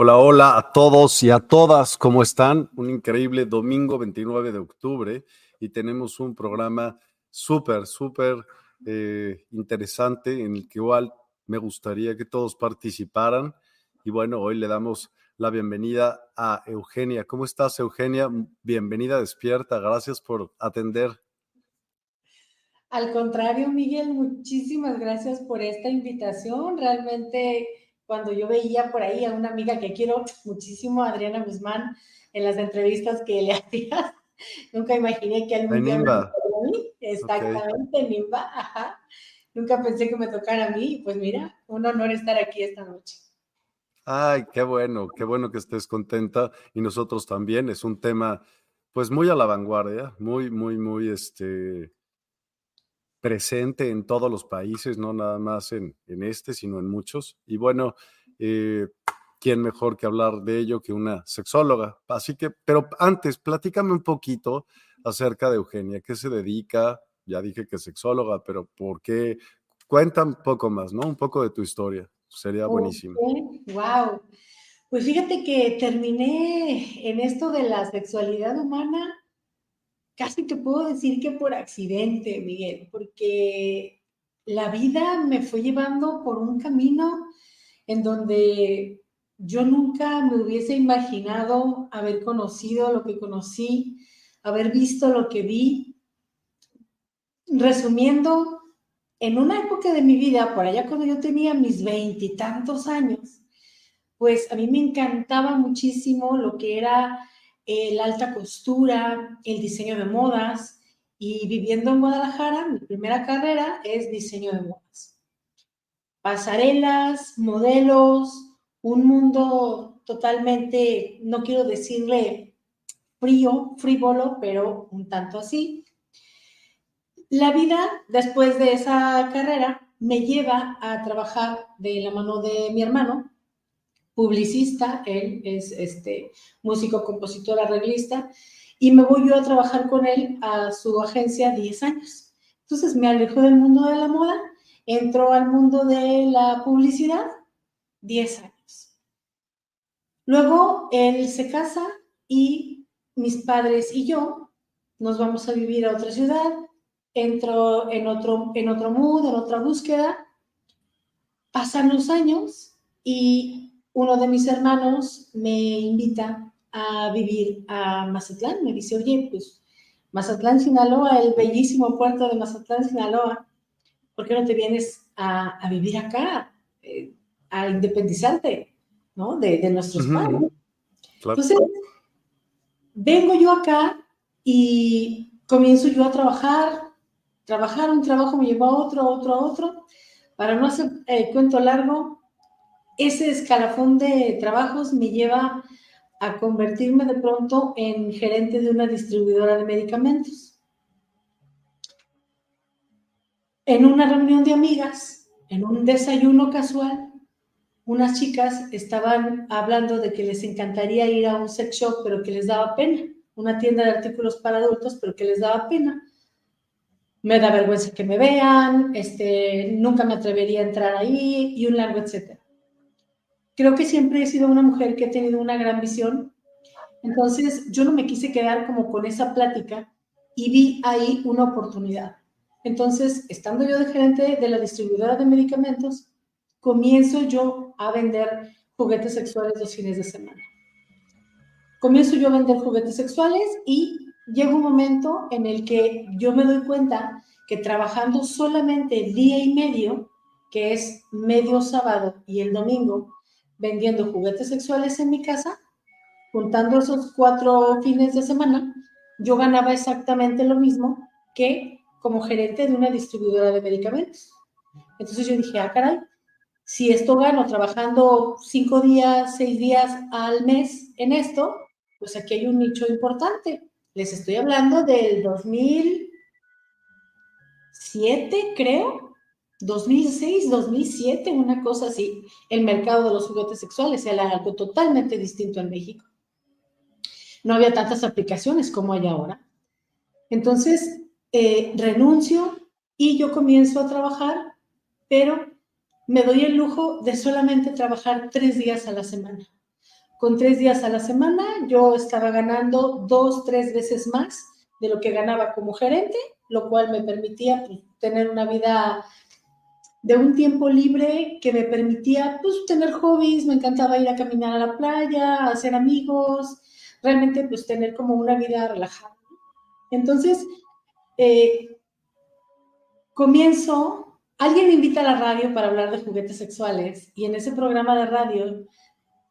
Hola, hola a todos y a todas, ¿cómo están? Un increíble domingo 29 de octubre y tenemos un programa súper, súper eh, interesante en el que igual me gustaría que todos participaran. Y bueno, hoy le damos la bienvenida a Eugenia. ¿Cómo estás, Eugenia? Bienvenida, despierta. Gracias por atender. Al contrario, Miguel, muchísimas gracias por esta invitación. Realmente cuando yo veía por ahí a una amiga que quiero muchísimo, Adriana Guzmán, en las entrevistas que le hacía, nunca imaginé que algún día me a mí. Exactamente, Nimba, ajá. Nunca pensé que me tocara a mí pues mira, un honor estar aquí esta noche. Ay, qué bueno, qué bueno que estés contenta y nosotros también. Es un tema pues muy a la vanguardia, muy, muy, muy este, presente en todos los países, no nada más en, este, sino en muchos. Y bueno, eh, ¿quién mejor que hablar de ello que una sexóloga? Así que, pero antes, platícame un poquito acerca de Eugenia, ¿qué se dedica? Ya dije que es sexóloga, pero ¿por qué? Cuenta un poco más, ¿no? Un poco de tu historia. Sería buenísimo. Wow. Pues fíjate que terminé en esto de la sexualidad humana casi te puedo decir que por accidente, Miguel, porque la vida me fue llevando por un camino en donde yo nunca me hubiese imaginado haber conocido lo que conocí, haber visto lo que vi. Resumiendo, en una época de mi vida, por allá cuando yo tenía mis veintitantos años, pues a mí me encantaba muchísimo lo que era la alta costura, el diseño de modas y viviendo en Guadalajara, mi primera carrera es diseño de modas. Pasarelas, modelos, un mundo totalmente, no quiero decirle frío, frívolo, pero un tanto así. La vida después de esa carrera me lleva a trabajar de la mano de mi hermano, publicista, él es este, músico, compositor, arreglista, y me voy yo a trabajar con él a su agencia 10 años. Entonces me alejo del mundo de la moda, entro al mundo de la publicidad 10 años. Luego él se casa y mis padres y yo nos vamos a vivir a otra ciudad, entro en otro, en otro mood, en otra búsqueda. Pasan los años y uno de mis hermanos me invita a vivir a Mazatlán. Me dice, oye, pues Mazatlán, Sinaloa, el bellísimo puerto de Mazatlán, Sinaloa. ¿Por qué no te vienes a, vivir acá, eh, a independizarte, ¿no? De, nuestros padres. Entonces, vengo yo acá y comienzo yo a trabajar, trabajar, un trabajo me llevó a otro, a otro, a otro. Para no hacer el cuento largo, ese escalafón de trabajos me lleva a convertirme de pronto en gerente de una distribuidora de medicamentos. En una reunión de amigas, en un desayuno casual, unas chicas estaban hablando de que les encantaría ir a un sex shop, pero que les daba pena, una tienda de artículos para adultos, pero que les daba pena. Me da vergüenza que me vean, este, nunca me atrevería a entrar ahí y un largo etcétera creo que siempre he sido una mujer que ha tenido una gran visión. Entonces, yo no me quise quedar como con esa plática y vi ahí una oportunidad. Entonces, estando yo de gerente de la distribuidora de medicamentos, comienzo yo a vender juguetes sexuales los fines de semana. Comienzo yo a vender juguetes sexuales y llega un momento en el que yo me doy cuenta que trabajando solamente día y medio, que es medio sábado y el domingo, vendiendo juguetes sexuales en mi casa, juntando esos cuatro fines de semana, yo ganaba exactamente lo mismo que como gerente de una distribuidora de medicamentos. Entonces yo dije, ah, caray, si esto gano trabajando cinco días, seis días al mes en esto, pues aquí hay un nicho importante. Les estoy hablando del 2007, creo, 2006, 2007, una cosa así, el mercado de los juguetes sexuales era algo totalmente distinto en México. No había tantas aplicaciones como hay ahora. Entonces, eh, renuncio y yo comienzo a trabajar, pero me doy el lujo de solamente trabajar tres días a la semana. Con tres días a la semana yo estaba ganando dos, tres veces más de lo que ganaba como gerente, lo cual me permitía pues, tener una vida de un tiempo libre que me permitía pues, tener hobbies, me encantaba ir a caminar a la playa, hacer amigos, realmente pues tener como una vida relajada. Entonces, eh, comienzo, alguien me invita a la radio para hablar de juguetes sexuales y en ese programa de radio,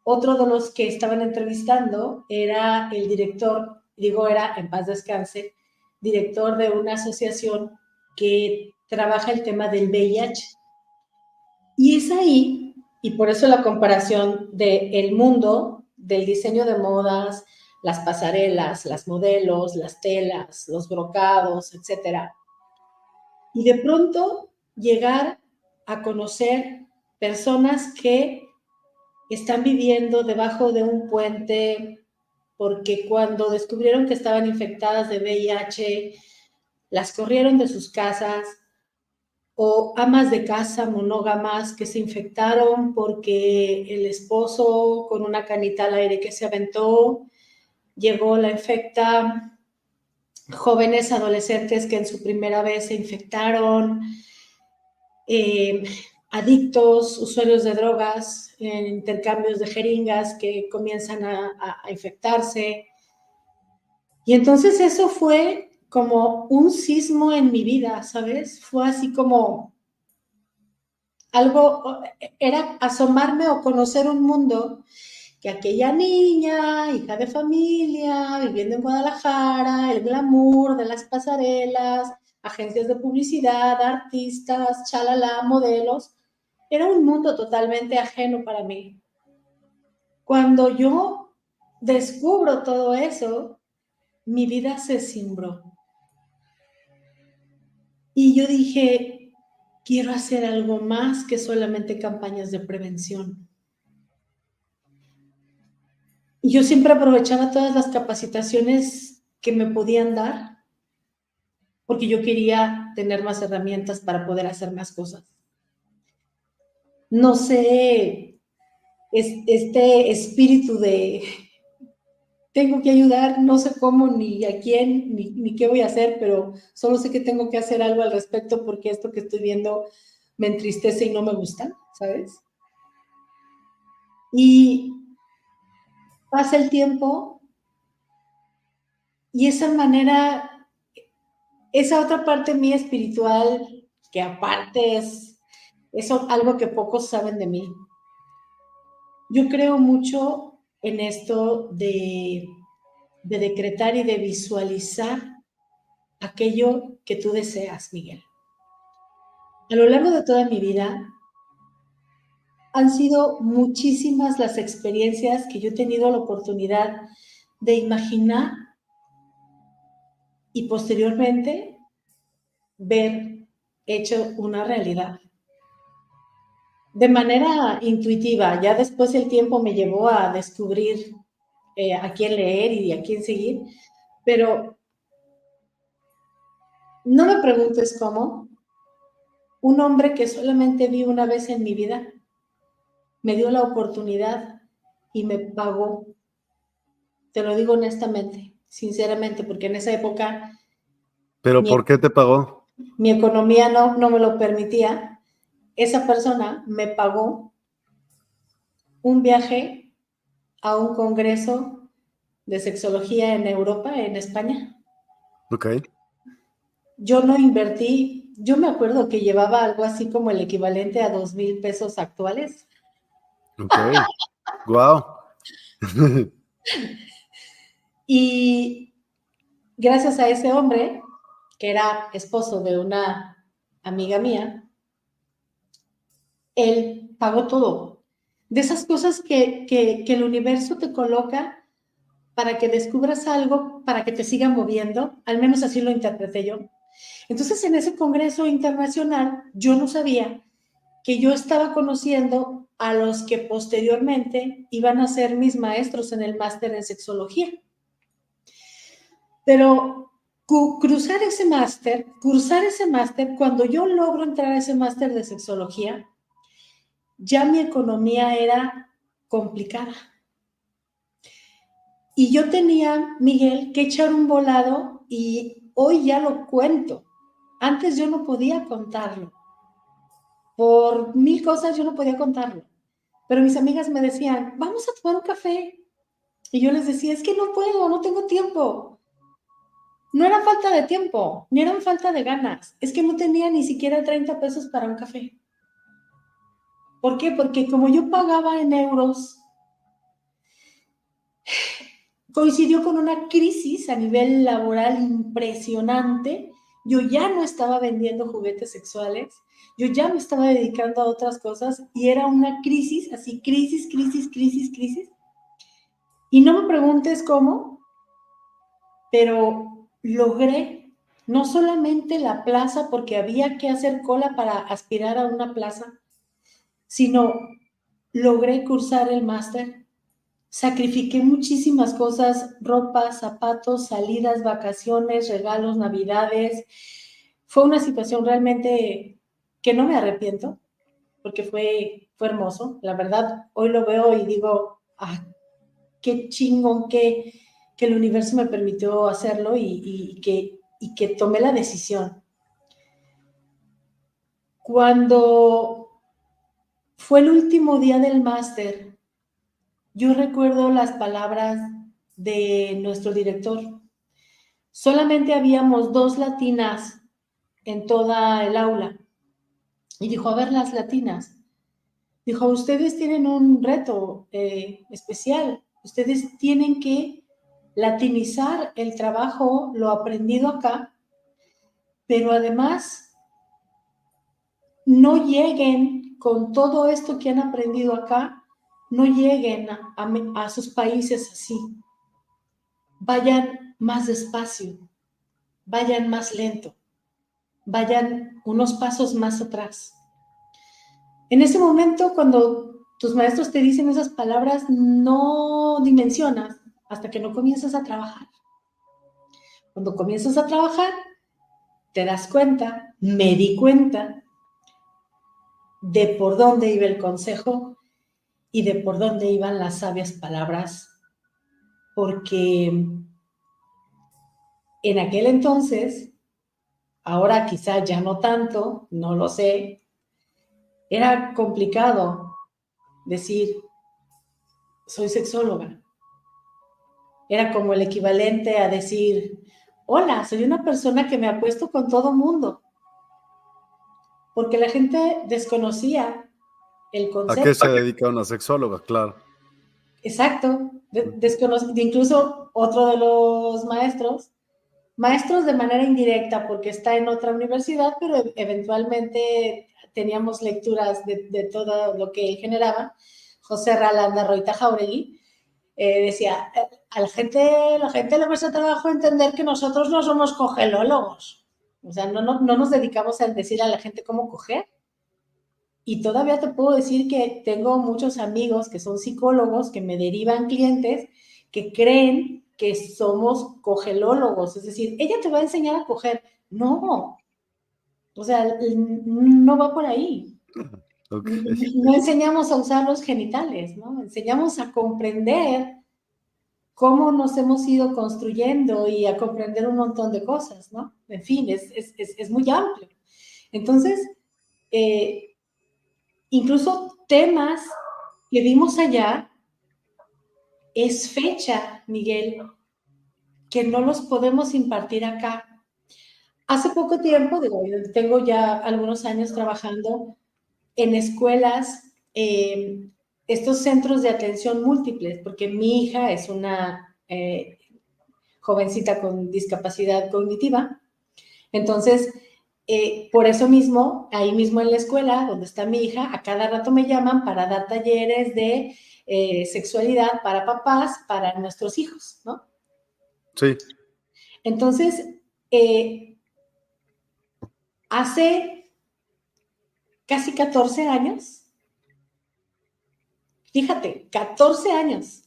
otro de los que estaban entrevistando era el director, digo era en paz descanse, director de una asociación que trabaja el tema del VIH. Y es ahí, y por eso la comparación del el mundo, del diseño de modas, las pasarelas, las modelos, las telas, los brocados, etc. Y de pronto llegar a conocer personas que están viviendo debajo de un puente porque cuando descubrieron que estaban infectadas de VIH, las corrieron de sus casas, o amas de casa monógamas que se infectaron porque el esposo con una canita al aire que se aventó llegó la infecta, jóvenes adolescentes que en su primera vez se infectaron, eh, adictos, usuarios de drogas, intercambios de jeringas que comienzan a infectarse. Y entonces eso fue como un sismo en mi vida, ¿sabes? Fue así como algo, era asomarme o conocer un mundo que aquella niña, hija de familia, viviendo en Guadalajara, el glamour de las pasarelas, agencias de publicidad, artistas, chalala, modelos, era un mundo totalmente ajeno para mí. Cuando yo descubro todo eso, mi vida se cimbró. Y yo dije, quiero hacer algo más que solamente campañas de prevención. Y yo siempre aprovechaba todas las capacitaciones que me podían dar, porque yo quería tener más herramientas para poder hacer más cosas. No sé, este espíritu de tengo que ayudar, no sé cómo, ni a quién, ni, qué voy a hacer, pero solo sé que tengo que hacer algo al respecto porque esto que estoy viendo me entristece y no me gusta, ¿sabes? Y pasa el tiempo y esa manera esa otra parte mía espiritual, que aparte es, es algo que pocos saben de mí. Yo creo mucho en esto de, de decretar y de visualizar aquello que tú deseas, Miguel. A lo largo de toda mi vida han sido muchísimas las experiencias que yo he tenido la oportunidad de imaginar y posteriormente ver hecho una realidad. De manera intuitiva, ya después el tiempo me llevó a descubrir eh, a quién leer y a quién seguir, pero no me preguntes cómo. Un hombre que solamente vi una vez en mi vida me dio la oportunidad y me pagó. Te lo digo honestamente, sinceramente, porque en esa época... ¿Pero por qué te pagó? Mi economía no, no me lo permitía. Esa persona me pagó un viaje a un congreso de sexología en Europa, en España. Ok. Yo no invertí, yo me acuerdo que llevaba algo así como el equivalente a dos mil pesos actuales. Ok. wow. y gracias a ese hombre, que era esposo de una amiga mía, él pagó todo. De esas cosas que, que, el universo te coloca para que descubras algo, para que te siga moviendo, al menos así lo interpreté yo. Entonces, en ese Congreso Internacional, yo no sabía que yo estaba conociendo a los que posteriormente iban a ser mis maestros en el máster en sexología. Pero cruzar ese máster, cursar ese máster, cuando yo logro entrar a ese máster de sexología, ya mi economía era complicada. Y yo tenía, Miguel, que echar un volado y hoy ya lo cuento. Antes yo no podía contarlo por mil cosas yo no podía contarlo. Pero mis amigas me decían, vamos a tomar un café. Y yo les decía, es que no puedo, no tengo tiempo. No era falta de tiempo, ni era falta de ganas. Es que no tenía ni siquiera 30 pesos para un café. ¿Por qué? Porque como yo pagaba en euros, coincidió con una crisis a nivel laboral impresionante. Yo ya no estaba vendiendo juguetes sexuales yo ya me estaba dedicando a otras cosas y era una crisis, así, crisis, crisis, crisis, crisis. Y no me preguntes cómo, pero logré no solamente la plaza porque había que hacer cola para aspirar a una plaza, sino logré cursar el máster. Sacrifiqué muchísimas cosas, ropa, zapatos, salidas, vacaciones, regalos, navidades. Fue una situación realmente que no me arrepiento, porque fue, fue hermoso. La verdad, hoy lo veo y digo, ah, qué chingón que, que el universo me permitió hacerlo y, que, y que tomé la decisión. Cuando fue el último día del máster, yo recuerdo las palabras de nuestro director. Solamente habíamos dos latinas en toda el aula y dijo, a ver las latinas. Dijo, ustedes tienen un reto eh, especial. Ustedes tienen que latinizar el trabajo, lo aprendido acá, pero además no lleguen con todo esto que han aprendido acá, no lleguen a, sus países así. Vayan más despacio, vayan más lento vayan unos pasos más atrás. En ese momento, cuando tus maestros te dicen esas palabras, no dimensionas hasta que no comienzas a trabajar. Cuando comienzas a trabajar, te das cuenta, me di cuenta de por dónde iba el consejo y de por dónde iban las sabias palabras, porque en aquel entonces Ahora quizá ya no tanto, no lo sé. Era complicado decir, soy sexóloga. Era como el equivalente a decir, hola, soy una persona que me apuesto con todo mundo. Porque la gente desconocía el concepto. ¿A qué se dedica una sexóloga? Claro. Exacto. incluso otro de los maestros, maestros de manera indirecta porque está en otra universidad, pero eventualmente teníamos lecturas de, todo lo que él generaba. José Ralanda Roita Jauregui eh, decía, eh, a la gente, la gente le cuesta trabajo entender que nosotros no somos cogelólogos. O sea, no, no, no nos dedicamos a decir a la gente cómo coger. Y todavía te puedo decir que tengo muchos amigos que son psicólogos, que me derivan clientes, que creen que somos cogelólogos. Es decir, ella te va a enseñar a coger. No. O sea, no va por ahí. No enseñamos a usar los genitales, ¿no? Enseñamos a comprender cómo nos hemos ido construyendo y a comprender un montón de cosas, ¿no? En fin, es, es muy amplio. Entonces, eh, incluso temas que vimos allá, es fecha, Miguel, que no los podemos impartir acá. Hace poco tiempo, tengo ya algunos años trabajando en escuelas, em, estos centros de atención múltiples, porque mi hija es una eh, jovencita con discapacidad cognitiva. Entonces, eh, por eso mismo, ahí mismo en la escuela, donde está mi hija, a cada rato me llaman para dar talleres de eh, sexualidad para papás, para nuestros hijos, ¿no? Sí. Entonces, hace casi 14 años, fíjate, 14 años,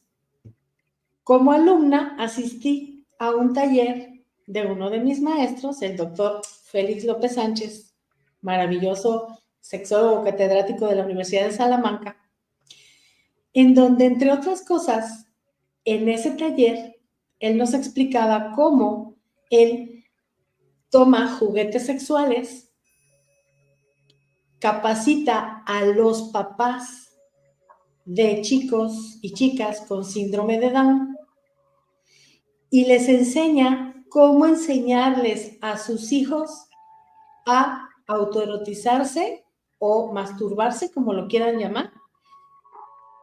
como alumna asistí a un taller de uno de mis maestros, el doctor Félix López Sánchez, maravilloso sexólogo catedrático de la Universidad de Salamanca, en donde, entre otras cosas, en ese taller, él nos explicaba cómo él toma juguetes sexuales, capacita a los papás de chicos y chicas con síndrome de Down y les enseña cómo enseñarles a sus hijos a autoerotizarse o masturbarse, como lo quieran llamar,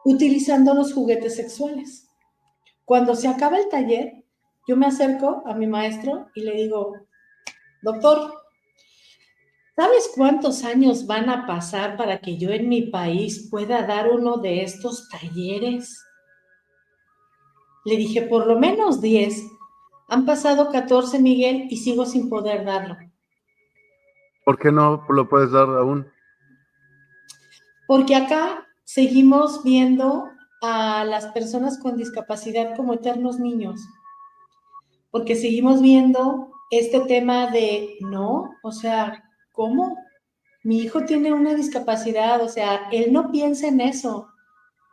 utilizando los juguetes sexuales. Cuando se acaba el taller, yo me acerco a mi maestro y le digo, doctor, ¿sabes cuántos años van a pasar para que yo en mi país pueda dar uno de estos talleres? Le dije, por lo menos 10, han pasado 14, Miguel, y sigo sin poder darlo. ¿Por qué no lo puedes dar aún? Porque acá seguimos viendo a las personas con discapacidad como eternos niños. Porque seguimos viendo este tema de, no, o sea, ¿cómo? Mi hijo tiene una discapacidad, o sea, él no piensa en eso.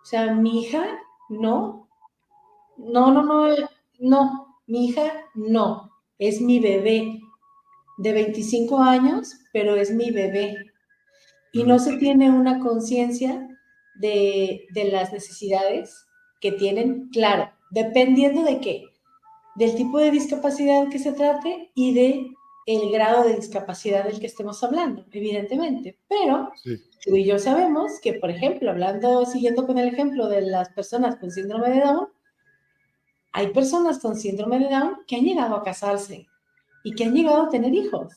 O sea, mi hija, no. No, no, no, no. Mi hija no, es mi bebé de 25 años, pero es mi bebé. Y no se tiene una conciencia de, las necesidades que tienen, claro, dependiendo de qué, del tipo de discapacidad que se trate y de el grado de discapacidad del que estemos hablando, evidentemente. Pero tú y yo sabemos que, por ejemplo, hablando, siguiendo con el ejemplo de las personas con síndrome de Down, hay personas con síndrome de Down que han llegado a casarse y que han llegado a tener hijos.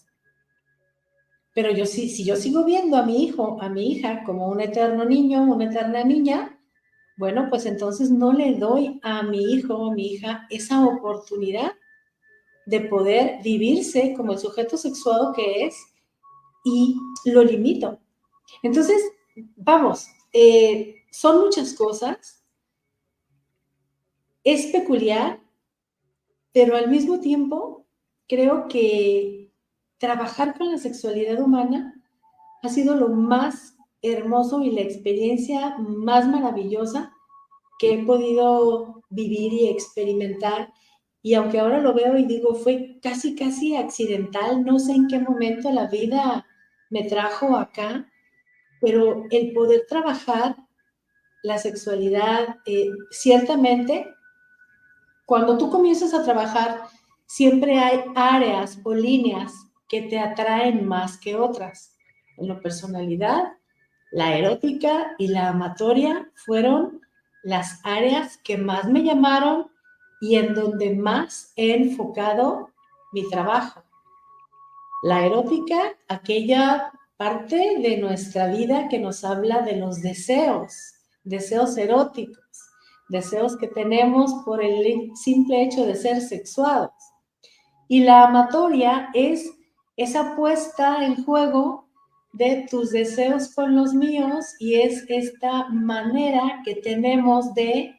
Pero yo sí, si yo sigo viendo a mi hijo, a mi hija como un eterno niño, una eterna niña, bueno, pues entonces no le doy a mi hijo o a mi hija esa oportunidad de poder vivirse como el sujeto sexuado que es y lo limito. Entonces, vamos, eh, son muchas cosas es peculiar, pero al mismo tiempo creo que trabajar con la sexualidad humana ha sido lo más hermoso y la experiencia más maravillosa que he podido vivir y experimentar. Y aunque ahora lo veo y digo, fue casi, casi accidental, no sé en qué momento la vida me trajo acá, pero el poder trabajar la sexualidad, eh, ciertamente cuando tú comienzas a trabajar siempre hay áreas o líneas que te atraen más que otras. En la personalidad, la erótica y la amatoria fueron las áreas que más me llamaron y en donde más he enfocado mi trabajo. La erótica, aquella parte de nuestra vida que nos habla de los deseos, deseos eróticos, deseos que tenemos por el simple hecho de ser sexuados. Y la amatoria es esa puesta en juego de tus deseos con los míos y es esta manera que tenemos de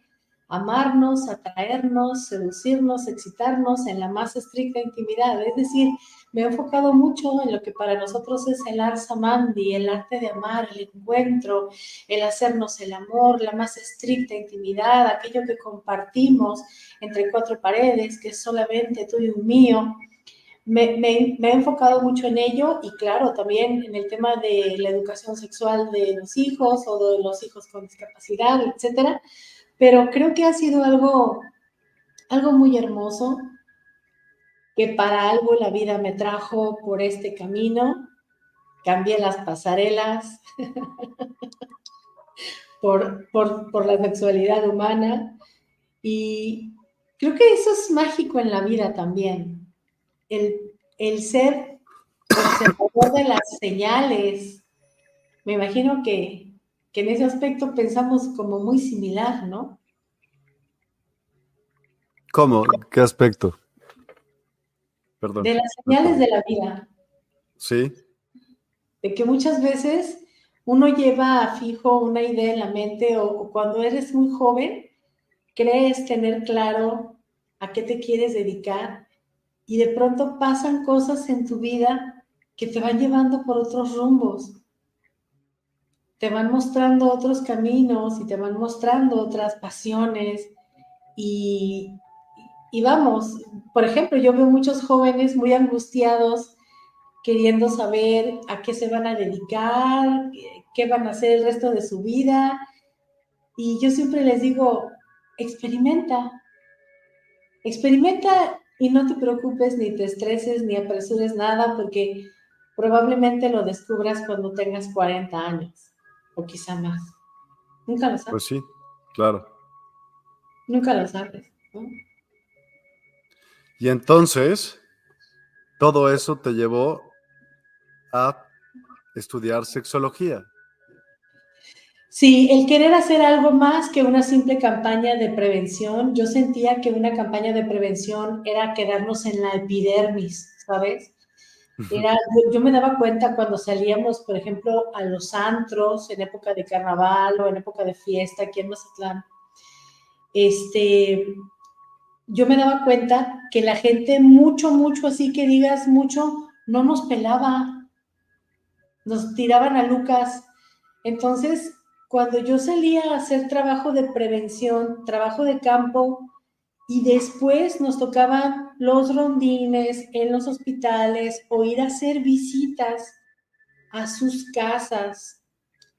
amarnos, atraernos, seducirnos, excitarnos en la más estricta intimidad. Es decir, me he enfocado mucho en lo que para nosotros es el arsamandi, el arte de amar, el encuentro, el hacernos el amor, la más estricta intimidad, aquello que compartimos entre cuatro paredes, que es solamente tuyo y mío. Me, me, he enfocado mucho en ello y claro, también en el tema de la educación sexual de los hijos o de los hijos con discapacidad, etcétera pero creo que ha sido algo, algo muy hermoso, que para algo la vida me trajo por este camino, cambié las pasarelas por, por, la sexualidad humana. Y creo que eso es mágico en la vida también, el, el ser observador de las señales. Me imagino que, que en ese aspecto pensamos como muy similar, ¿no? ¿Cómo? ¿Qué aspecto? Perdón. De las señales de la vida. Sí. De que muchas veces uno lleva a fijo una idea en la mente o, cuando eres muy joven, crees tener claro a qué te quieres dedicar y de pronto pasan cosas en tu vida que te van llevando por otros rumbos te van mostrando otros caminos y te van mostrando otras pasiones. Y, vamos, por ejemplo, yo veo muchos jóvenes muy angustiados queriendo saber a qué se van a dedicar, qué van a hacer el resto de su vida. Y yo siempre les digo, experimenta, experimenta y no te preocupes, ni te estreses, ni apresures nada, porque probablemente lo descubras cuando tengas 40 años o quizá más. Nunca lo sabes. Pues sí, claro. Nunca lo sabes. Y entonces, todo eso te llevó a estudiar sexología. Sí, el querer hacer algo más que una simple campaña de prevención. Yo sentía que una campaña de prevención era quedarnos en la epidermis, ¿sabes? Era, yo, me daba cuenta cuando salíamos, por ejemplo, a los antros en época de carnaval o en época de fiesta aquí en Mazatlán. Este, yo me daba cuenta que la gente mucho, mucho, así que digas mucho, no nos pelaba. Nos tiraban a Lucas. Entonces, cuando yo salía a hacer trabajo de prevención, trabajo de campo, y después nos tocaban los rondines en los hospitales o ir a hacer visitas a sus casas,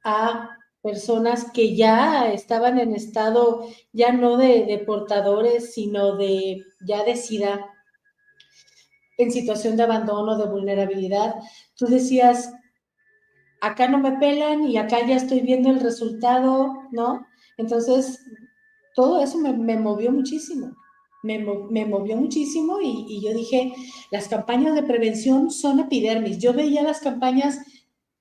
a personas que ya estaban en estado ya no de, de portadores, sino de ya de SIDA, en situación de abandono, de vulnerabilidad. Tú decías, acá no me pelan y acá ya estoy viendo el resultado, ¿no? Entonces, todo eso me, me movió muchísimo me, movió muchísimo y, yo dije, las campañas de prevención son epidermis. Yo veía las campañas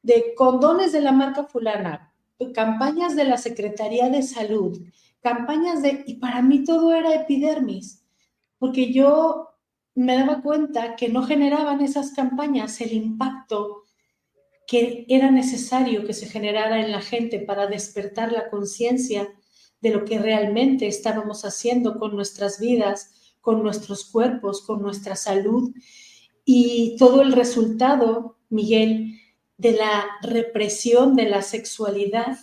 de condones de la marca fulana, campañas de la Secretaría de Salud, campañas de... Y para mí todo era epidermis, porque yo me daba cuenta que no generaban esas campañas el impacto que era necesario que se generara en la gente para despertar la conciencia de lo que realmente estábamos haciendo con nuestras vidas, con nuestros cuerpos, con nuestra salud. Y todo el resultado, Miguel, de la represión de la sexualidad,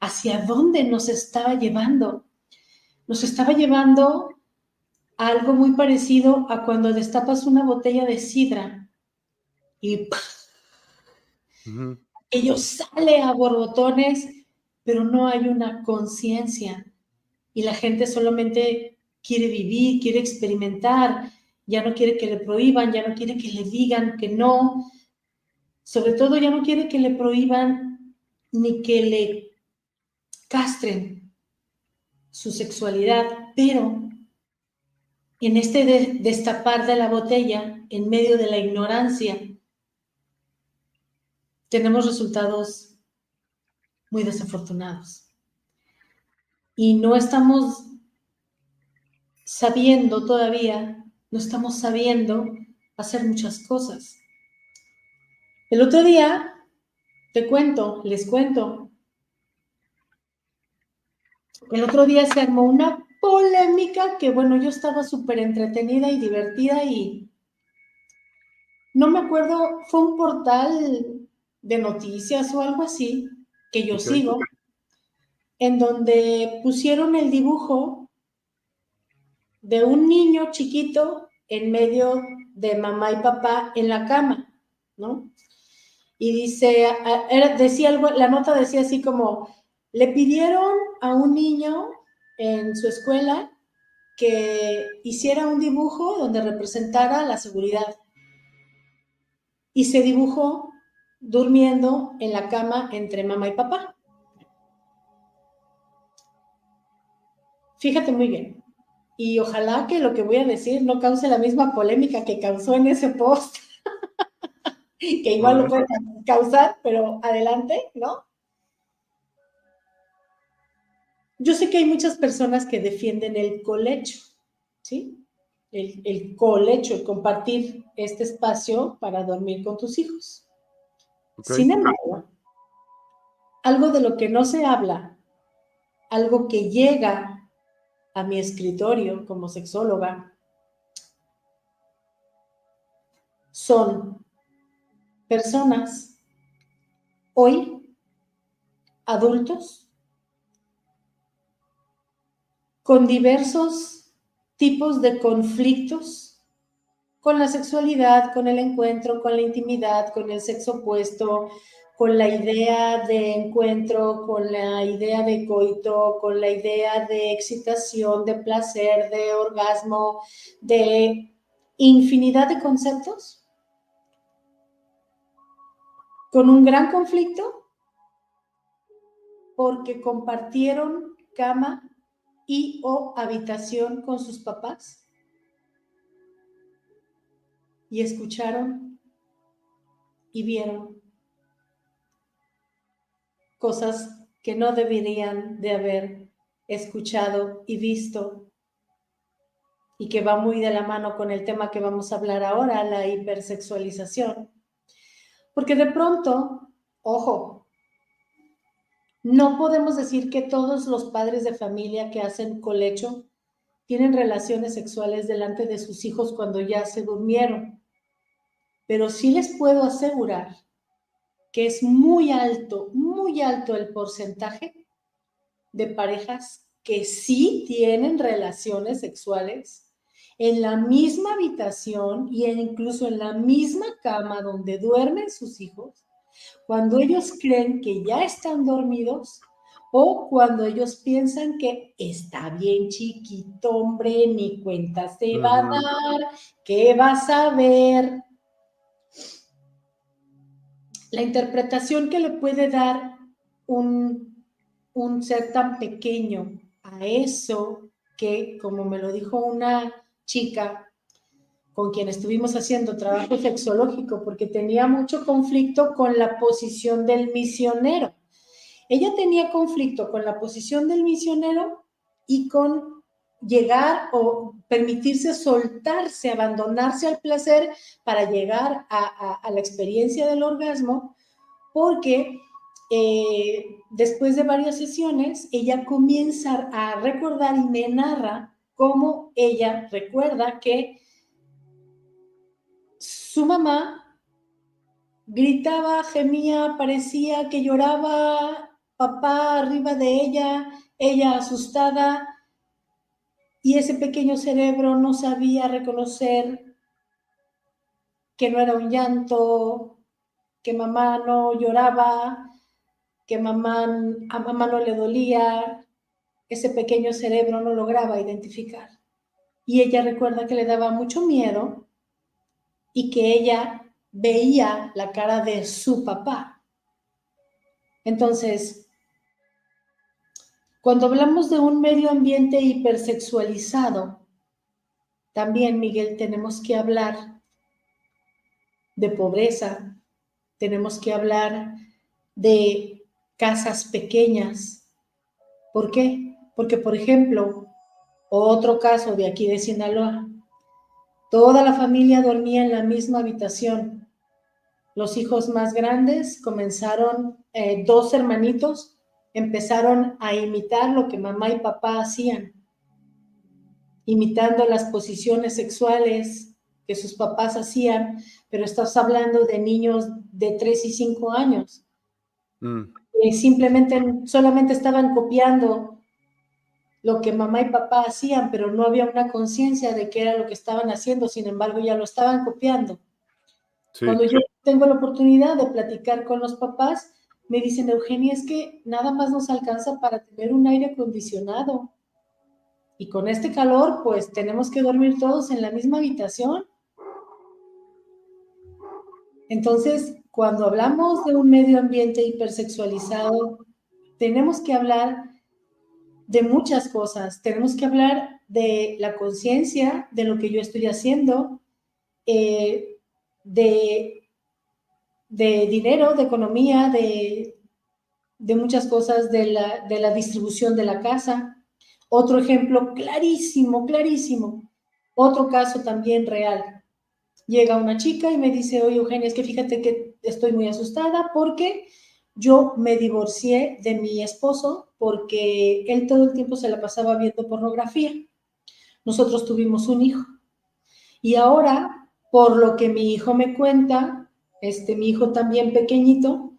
hacia dónde nos estaba llevando. Nos estaba llevando a algo muy parecido a cuando destapas una botella de sidra y ello sale a borbotones pero no hay una conciencia y la gente solamente quiere vivir, quiere experimentar. ya no quiere que le prohíban, ya no quiere que le digan que no, sobre todo ya no quiere que le prohíban ni que le castren su sexualidad, pero en este destapar de la botella, en medio de la ignorancia, tenemos resultados muy desafortunados. Y no estamos sabiendo todavía, no estamos sabiendo hacer muchas cosas. El otro día, te cuento, les cuento, el otro día se armó una polémica que, bueno, yo estaba súper entretenida y divertida y no me acuerdo, fue un portal de noticias o algo así que yo sigo, en donde pusieron el dibujo de un niño chiquito en medio de mamá y papá en la cama, ¿no? Y dice, decía algo, la nota decía así como, le pidieron a un niño en su escuela que hiciera un dibujo donde representara la seguridad. Y se dibujó durmiendo en la cama entre mamá y papá. Fíjate muy bien. Y ojalá que lo que voy a decir no cause la misma polémica que causó en ese post, que igual lo puede causar, pero adelante, ¿no? Yo sé que hay muchas personas que defienden el colecho, ¿sí? El, el colecho, el compartir este espacio para dormir con tus hijos. Sin embargo, algo de lo que no se habla, algo que llega a mi escritorio como sexóloga, son personas hoy, adultos, con diversos tipos de conflictos con la sexualidad, con el encuentro, con la intimidad, con el sexo opuesto, con la idea de encuentro, con la idea de coito, con la idea de excitación, de placer, de orgasmo, de infinidad de conceptos, con un gran conflicto, porque compartieron cama y o habitación con sus papás y escucharon y vieron cosas que no deberían de haber escuchado y visto y que va muy de la mano con el tema que vamos a hablar ahora, la hipersexualización. Porque de pronto, ojo, no podemos decir que todos los padres de familia que hacen colecho tienen relaciones sexuales delante de sus hijos cuando ya se durmieron pero sí les puedo asegurar que es muy alto, muy alto el porcentaje de parejas que sí tienen relaciones sexuales en la misma habitación y incluso en la misma cama donde duermen sus hijos, cuando ellos creen que ya están dormidos o cuando ellos piensan que está bien chiquito, hombre, ni cuenta se va a dar, ¿qué vas a ver? La interpretación que le puede dar un, un ser tan pequeño a eso que, como me lo dijo una chica con quien estuvimos haciendo trabajo sexológico, porque tenía mucho conflicto con la posición del misionero. Ella tenía conflicto con la posición del misionero y con llegar o permitirse soltarse, abandonarse al placer para llegar a, la experiencia del orgasmo, porque eh, después de varias sesiones, ella comienza a recordar y me narra cómo ella recuerda que su mamá gritaba, gemía, parecía que lloraba, papá arriba de ella, ella asustada, y ese pequeño cerebro no sabía reconocer que no era un llanto, que mamá no lloraba, que mamá, a mamá no le dolía, ese pequeño cerebro no lograba identificar. y ella recuerda que le daba mucho miedo y que ella veía la cara de su papá. Entonces, cuando hablamos de un medio ambiente hipersexualizado, también, Miguel, tenemos que hablar de pobreza, tenemos que hablar de casas pequeñas. ¿Por qué? Porque, por ejemplo, otro caso de aquí de Sinaloa, toda la familia dormía en la misma habitación. Los hijos más grandes comenzaron, eh, dos hermanitos, empezaron a imitar lo que mamá y papá hacían, imitando las posiciones sexuales que sus papás hacían, pero estás hablando de niños de 3 y 5 años. Mm. simplemente solamente estaban copiando lo que mamá y papá hacían, pero no había una conciencia de qué era lo que estaban haciendo, sin embargo ya lo estaban copiando. Cuando yo tengo la oportunidad de platicar con los papás, me dicen, Eugenia, es que nada más nos alcanza para tener un aire acondicionado. Y con este calor, pues tenemos que dormir todos en la misma habitación. Entonces, cuando hablamos de un medio ambiente hipersexualizado, tenemos que hablar de muchas cosas. Tenemos que hablar de la conciencia, de lo que yo estoy haciendo, eh, de, de, dinero, de economía, de, de muchas cosas, de la, de la distribución de la casa. Otro ejemplo clarísimo, clarísimo. Otro caso también real llega una chica y me dice, oye Eugenia, es que fíjate que estoy muy asustada porque yo me divorcié de mi esposo porque él todo el tiempo se la pasaba viendo pornografía. Nosotros tuvimos un hijo. Y ahora, por lo que mi hijo me cuenta, este, mi hijo también pequeñito,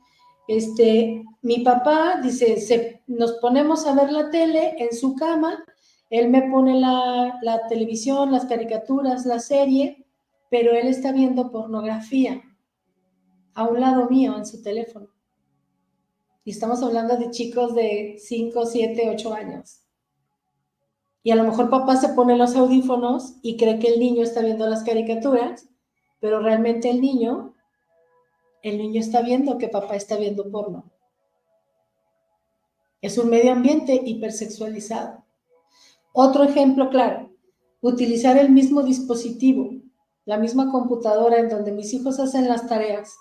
este, mi papá dice, se, nos ponemos a ver la tele en su cama, él me pone la, la televisión, las caricaturas, la serie, pero él está viendo pornografía a un lado mío en su teléfono. Y estamos hablando de chicos de 5, 7, 8 años. Y a lo mejor papá se pone los audífonos y cree que el niño está viendo las caricaturas, pero realmente el niño, el niño está viendo que papá está viendo porno. Es un medio ambiente hipersexualizado. Otro ejemplo claro, utilizar el mismo dispositivo la misma computadora en donde mis hijos hacen las tareas,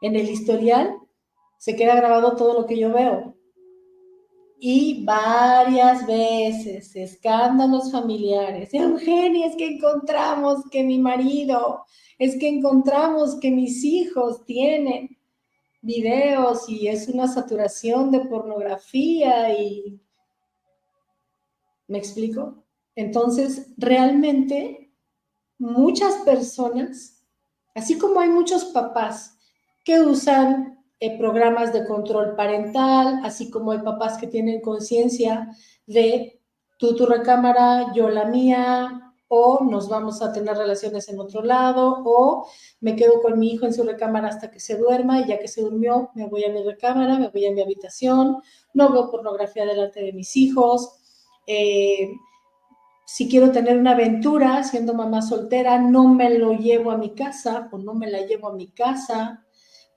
en el historial se queda grabado todo lo que yo veo. Y varias veces, escándalos familiares. Eugenia, es que encontramos que mi marido, es que encontramos que mis hijos tienen videos y es una saturación de pornografía y... ¿Me explico? Entonces, realmente muchas personas, así como hay muchos papás que usan eh, programas de control parental, así como hay papás que tienen conciencia de tú tu recámara, yo la mía, o nos vamos a tener relaciones en otro lado, o me quedo con mi hijo en su recámara hasta que se duerma y ya que se durmió me voy a mi recámara, me voy a mi habitación, no veo pornografía delante de mis hijos. Eh, si quiero tener una aventura siendo mamá soltera, no me lo llevo a mi casa o no me la llevo a mi casa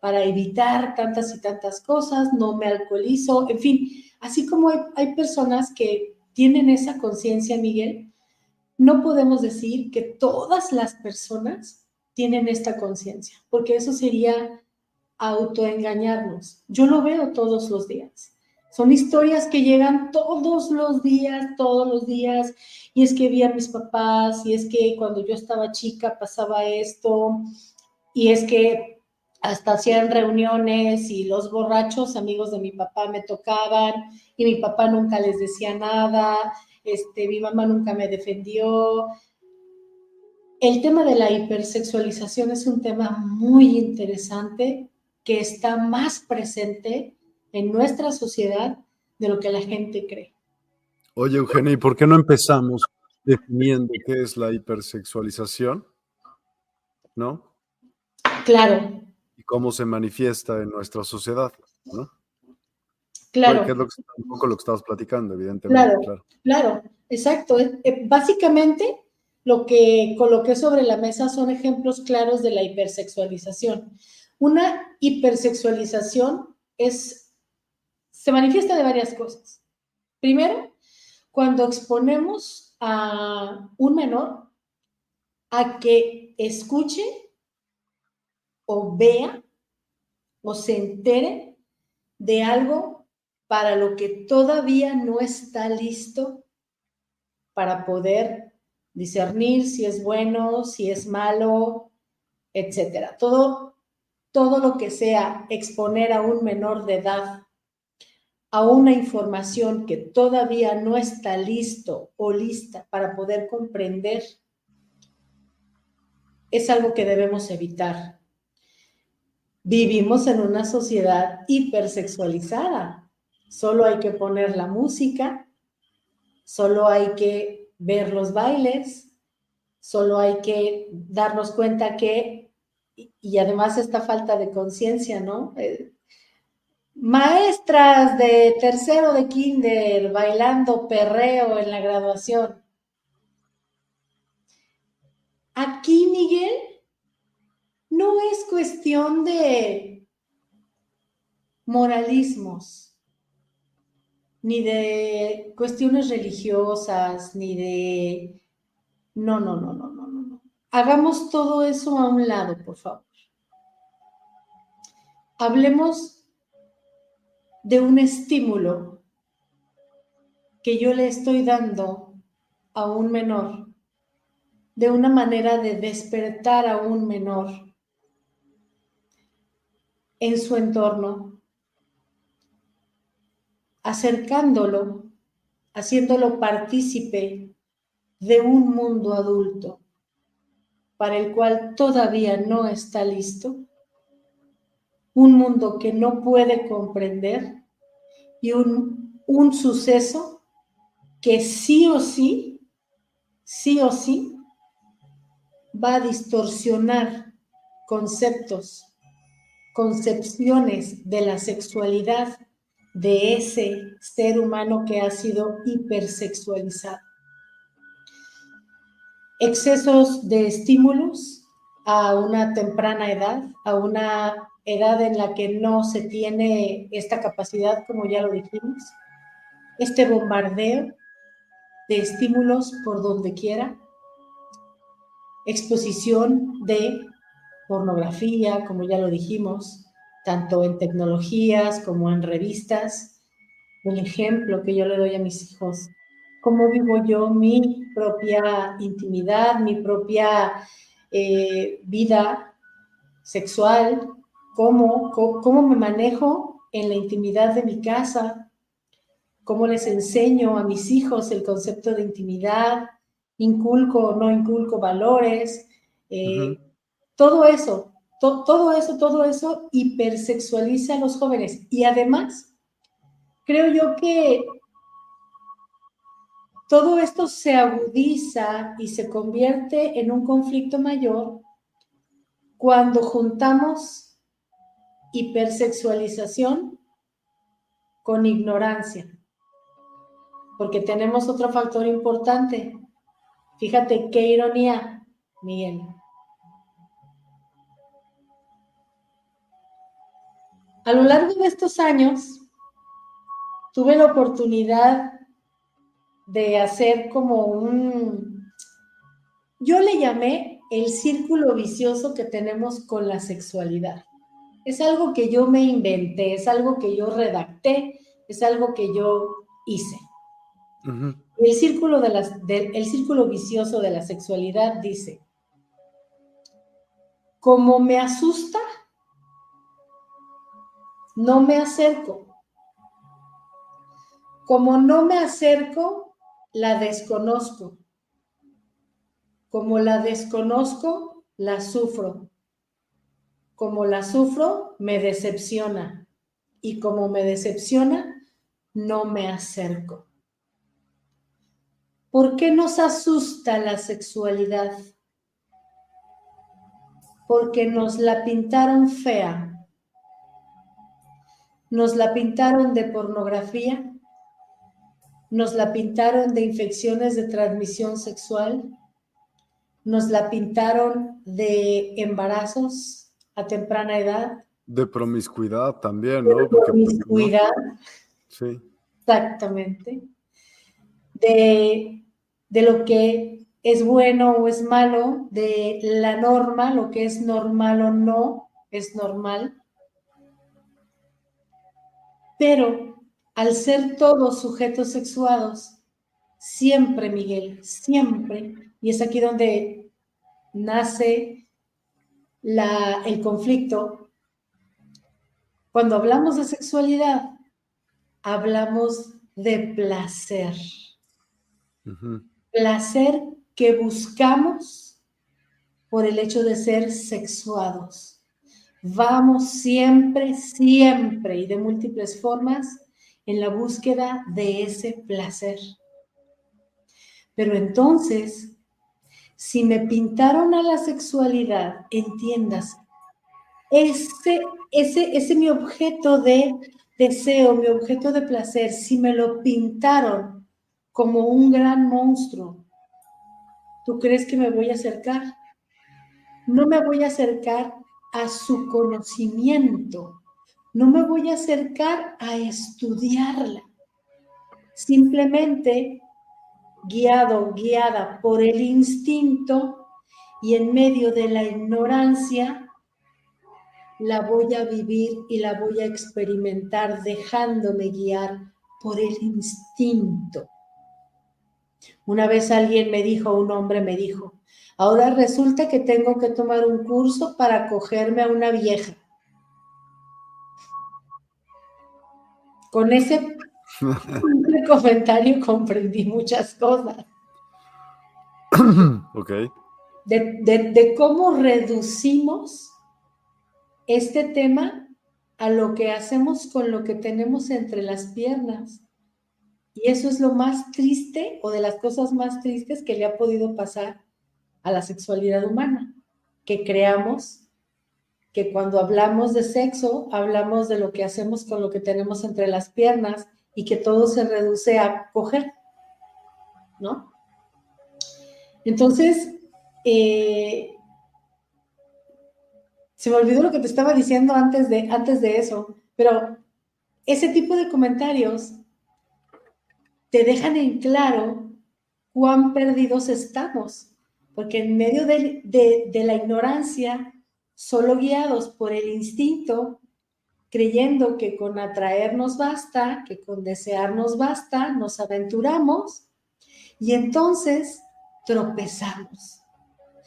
para evitar tantas y tantas cosas, no me alcoholizo, en fin, así como hay, personas que tienen esa conciencia, Miguel, no podemos decir que todas las personas tienen esta conciencia, porque eso sería autoengañarnos. Yo lo veo todos los días. Son historias que llegan todos los días, todos los días. Y es que vi a mis papás, y es que cuando yo estaba chica pasaba esto, y es que hasta hacían reuniones y los borrachos amigos de mi papá me tocaban y mi papá nunca les decía nada, este, mi mamá nunca me defendió. El tema de la hipersexualización es un tema muy interesante que está más presente en nuestra sociedad de lo que la gente cree. Oye, Eugenia, ¿y por qué no empezamos definiendo qué es la hipersexualización? ¿No? Claro. Cómo se manifiesta en nuestra sociedad, ¿no? Claro. Porque es lo que, un poco lo que estamos platicando, evidentemente. Claro, claro, exacto. Eh, eh, básicamente, lo que coloqué sobre la mesa son ejemplos claros de la hipersexualización. Una hipersexualización es, se manifiesta de varias cosas. Primero, cuando exponemos a un menor a que escuche o vea o se entere de algo para lo que todavía no está listo para poder discernir si es bueno, si es malo, etcétera. Todo, todo lo que sea exponer a un menor de edad a una información que todavía no está listo o lista para poder comprender, es algo que debemos evitar. Vivimos en una sociedad hipersexualizada. Solo hay que poner la música, solo hay que ver los bailes, solo hay que darnos cuenta que, y además esta falta de conciencia, ¿no? Eh, maestras de tercero de kinder bailando perreo en la graduación. Aquí, Miguel, no es cuestión de moralismos, ni de cuestiones religiosas, ni de... No, no, no, no, no, no. Hagamos todo eso a un lado, por favor. Hablemos de un estímulo que yo le estoy dando a un menor, de una manera de despertar a un menor en su entorno, acercándolo, haciéndolo partícipe de un mundo adulto para el cual todavía no está listo un mundo que no puede comprender y un, un suceso que sí o sí, sí o sí, va a distorsionar conceptos, concepciones de la sexualidad de ese ser humano que ha sido hipersexualizado. Excesos de estímulos a una temprana edad, a una edad en la que no se tiene esta capacidad, como ya lo dijimos, este bombardeo de estímulos por donde quiera, exposición de pornografía, como ya lo dijimos, tanto en tecnologías como en revistas. El ejemplo que yo le doy a mis hijos, cómo vivo yo mi propia intimidad, mi propia eh, vida sexual, cómo, cómo, me manejo en la intimidad de mi casa, cómo les enseño a mis hijos el concepto de intimidad, inculco o no inculco valores, eh, todo eso, todo eso, todo eso hipersexualiza a los jóvenes. Y además, creo yo que todo esto se agudiza y se convierte en un conflicto mayor cuando juntamos hipersexualización con ignorancia. Porque tenemos otro factor importante. Fíjate qué ironía, Miguel. A lo largo de estos años, tuve la oportunidad de hacer como un, yo le llamé el círculo vicioso que tenemos con la sexualidad es algo que yo me inventé, es algo que yo redacté, es algo que yo hice. el, círculo de las, el círculo vicioso de la sexualidad dice, como me asusta, no me acerco. Como no me acerco, la desconozco. Como la desconozco, la sufro como la sufro, me decepciona. Y como me decepciona, no me acerco. ¿Por qué nos asusta la sexualidad? Porque nos la pintaron fea. Nos la pintaron de pornografía. nos la pintaron de infecciones de transmisión sexual, nos la pintaron de embarazos a temprana edad. De promiscuidad también, ¿no? De promiscuidad. Sí. Exactamente. De, de lo que es bueno o es malo, de la norma, lo que es normal o no es normal. Pero al ser todos sujetos sexuados, siempre, Miguel, siempre, y es aquí donde nace el conflicto, cuando hablamos de sexualidad, hablamos de placer. Placer que buscamos por el hecho de ser sexuados. Vamos siempre, siempre y de múltiples formas en la búsqueda de ese placer. Pero entonces, si me pintaron a la sexualidad, entiendas, ese, ese, ese mi objeto de deseo, mi objeto de placer, si me lo pintaron como un gran monstruo, ¿tú crees que me voy a acercar? No me voy a acercar a su conocimiento, no me voy a acercar a estudiarla. Simplemente guiado, guiada por el instinto y en medio de la ignorancia, la voy a vivir y la voy a experimentar dejándome guiar por el instinto. Una vez alguien me dijo, un hombre me dijo, ahora resulta que tengo que tomar un curso para cogerme a una vieja. Con ese comentario comprendí muchas cosas. Ok. De, cómo reducimos este tema a lo que hacemos con lo que tenemos entre las piernas. Y eso es lo más triste o de las cosas más tristes que le ha podido pasar a la sexualidad humana, que creamos que cuando hablamos de sexo, hablamos de lo que hacemos con lo que tenemos entre las piernas y que todo se reduce a coger, ¿no? Entonces, eh, se me olvidó lo que te estaba diciendo antes de, antes de eso, pero ese tipo de comentarios te dejan en claro cuán perdidos estamos, porque en medio de, de la ignorancia solo guiados por el instinto, creyendo que con atraernos basta, que con desearnos basta, nos aventuramos y entonces tropezamos.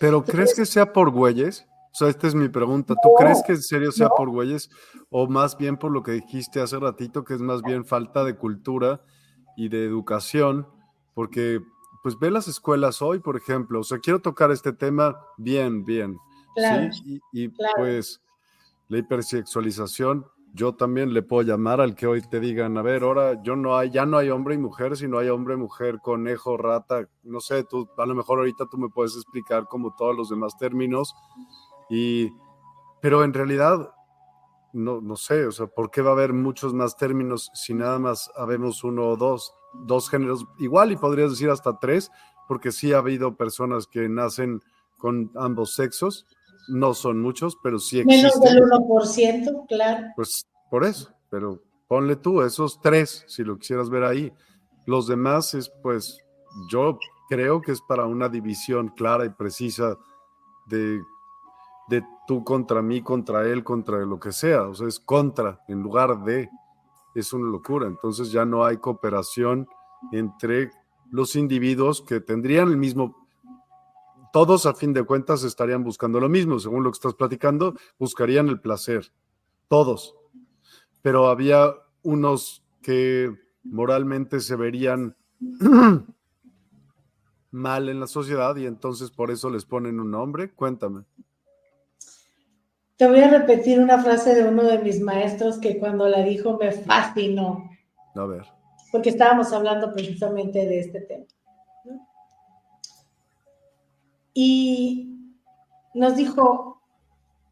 ¿Pero crees que sea por güeyes? O sea, esta es mi pregunta. ¿Tú crees que en serio sea por güeyes o más bien por lo que dijiste hace ratito, que es más bien falta de cultura y de educación? Porque, pues ve las escuelas hoy, por ejemplo. O sea, quiero tocar este tema bien, bien. Sí, y, pues la hipersexualización, yo también le puedo llamar al que hoy te digan, a ver, ahora yo no hay, ya no hay hombre y mujer, sino hay hombre, mujer, conejo, rata, no sé, tú, a lo mejor ahorita tú me puedes explicar como todos los demás términos, y, pero en realidad, no, no sé, o sea, ¿por qué va a haber muchos más términos si nada más habemos uno o dos, dos géneros, igual y podrías decir hasta tres, porque sí ha habido personas que nacen con ambos sexos, no son muchos, pero sí existen. Menos del 1%, claro. Pues por eso, pero ponle tú esos tres, si lo quisieras ver ahí. Los demás es, pues, yo creo que es para una división clara y precisa de, de tú contra mí, contra él, contra lo que sea. O sea, es contra en lugar de. Es una locura. Entonces ya no hay cooperación entre los individuos que tendrían el mismo todos a fin de cuentas estarían buscando lo mismo, según lo que estás platicando, buscarían el placer, todos. Pero había unos que moralmente se verían mal en la sociedad y entonces por eso les ponen un nombre. Cuéntame. Te voy a repetir una frase de uno de mis maestros que cuando la dijo me fascinó. A ver. Porque estábamos hablando precisamente de este tema y nos dijo